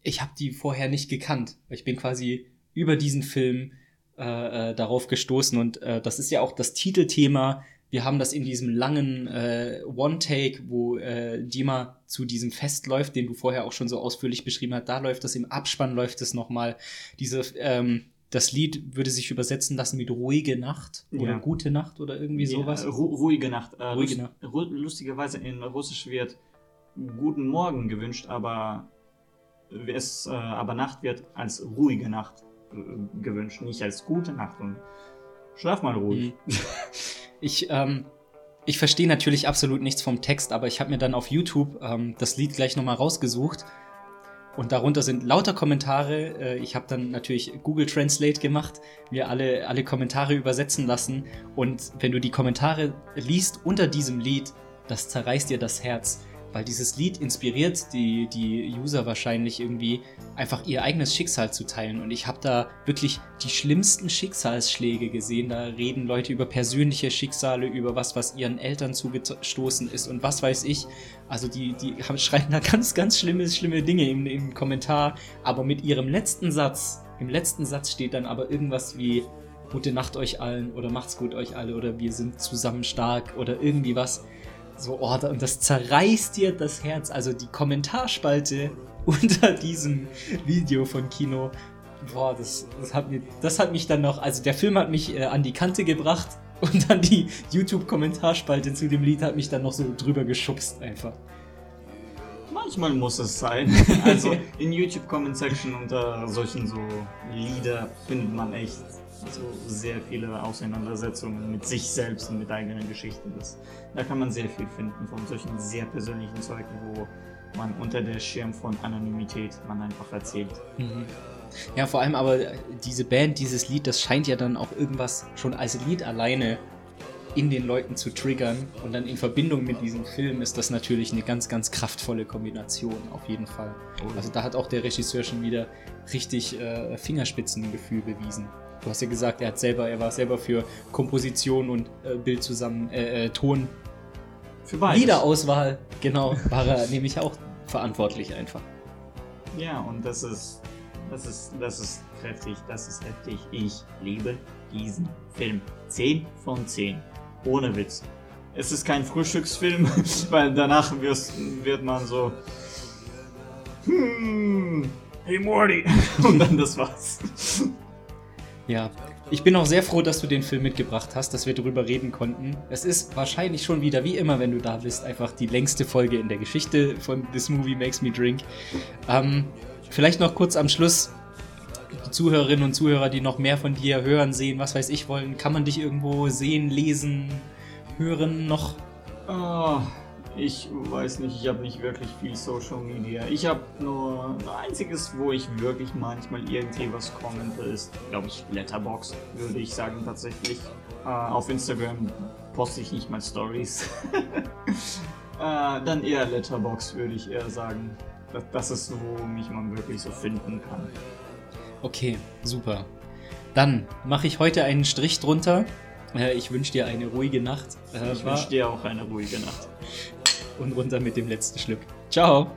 ich habe die vorher nicht gekannt. Ich bin quasi über diesen Film äh, äh, darauf gestoßen und äh, das ist ja auch das Titelthema. Wir haben das in diesem langen One-Take, wo Dima zu diesem Fest läuft, den du vorher auch schon so ausführlich beschrieben hast. Da läuft das im Abspann, läuft es nochmal. Diese, ähm, das Lied würde sich übersetzen lassen mit ruhige Nacht oder Ja. gute Nacht oder irgendwie sowas. Ja, ru ruhige Nacht. Äh, Ruhige lust- Nacht. Lustigerweise in Russisch wird Guten Morgen gewünscht, aber es, äh, aber Nacht wird als ruhige Nacht äh, gewünscht, nicht als gute Nacht. Und schlaf mal ruhig. Ich, ähm, ich verstehe natürlich absolut nichts vom Text, aber ich habe mir dann auf YouTube ähm, das Lied gleich nochmal rausgesucht. Und darunter sind lauter Kommentare. Äh, ich habe dann natürlich Google Translate gemacht, mir alle, alle Kommentare übersetzen lassen. Und wenn du die Kommentare liest unter diesem Lied, das zerreißt dir das Herz. Weil dieses Lied inspiriert die, die User wahrscheinlich irgendwie, einfach ihr eigenes Schicksal zu teilen. Und ich habe da wirklich die schlimmsten Schicksalsschläge gesehen. Da reden Leute über persönliche Schicksale, über was, was ihren Eltern zugestoßen ist und was weiß ich. Also die, die haben, schreiben da ganz, ganz schlimme, schlimme Dinge im, im Kommentar. Aber mit ihrem letzten Satz, im letzten Satz steht dann aber irgendwas wie Gute Nacht euch allen oder macht's gut euch alle oder wir sind zusammen stark oder irgendwie was. So, oh, und das zerreißt dir das Herz. Also die Kommentarspalte unter diesem Video von Kino, boah, das, das, hat, mir, das hat mich dann noch, also der Film hat mich äh, an die Kante gebracht und dann die YouTube-Kommentarspalte zu dem Lied hat mich dann noch so drüber geschubst einfach. manchmal muss es sein. Also in YouTube Comment Section unter solchen so Lieder findet man echt so sehr viele Auseinandersetzungen mit sich selbst und mit eigenen Geschichten. Das, da kann man sehr viel finden von solchen sehr persönlichen Zeugen, wo man unter der Schirm von Anonymität man einfach erzählt. Ja, vor allem aber diese Band, dieses Lied, das scheint ja dann auch irgendwas schon als Lied alleine in den Leuten zu triggern. Und dann in Verbindung mit diesem Film ist das natürlich eine ganz, ganz kraftvolle Kombination, auf jeden Fall. Also da hat auch der Regisseur schon wieder richtig äh, Fingerspitzengefühl bewiesen. Du hast ja gesagt, er hat selber, er war selber für Komposition und äh, Bild zusammen, äh, äh, Ton, Für beides. Liederauswahl, genau, war er nämlich auch verantwortlich einfach. Ja, und das ist, das ist, das ist kräftig, das ist heftig. Ich liebe diesen Film. 10 von 10. Ohne Witz. Es ist kein Frühstücksfilm, weil danach wirst, wird man so. Hmm, hey Morty. Und dann das war's. Ja, ich bin auch sehr froh, dass du den Film mitgebracht hast, dass wir drüber reden konnten. Es ist wahrscheinlich schon wieder, wie immer, wenn du da bist, einfach die längste Folge in der Geschichte von This Movie Makes Me Drink. Ähm, vielleicht noch kurz am Schluss. Die Zuhörerinnen und Zuhörer, die noch mehr von dir hören, sehen, was weiß ich wollen, kann man dich irgendwo sehen, lesen, hören noch? Ah, ich weiß nicht, ich habe nicht wirklich viel Social Media. Ich habe nur ein einziges, wo ich wirklich manchmal irgendwie was kommente, ist, glaube ich, Letterbox, würde ich sagen tatsächlich. Äh, auf Instagram poste ich nicht mal Stories. äh, dann eher Letterbox, würde ich eher sagen. Das, das ist so, wo mich man wirklich so finden kann. Okay, super. Dann mache ich heute einen Strich drunter. Äh, ich wünsche dir eine ruhige Nacht. Äh, Ich wünsche dir auch eine ruhige Nacht. Und runter mit dem letzten Schluck. Ciao.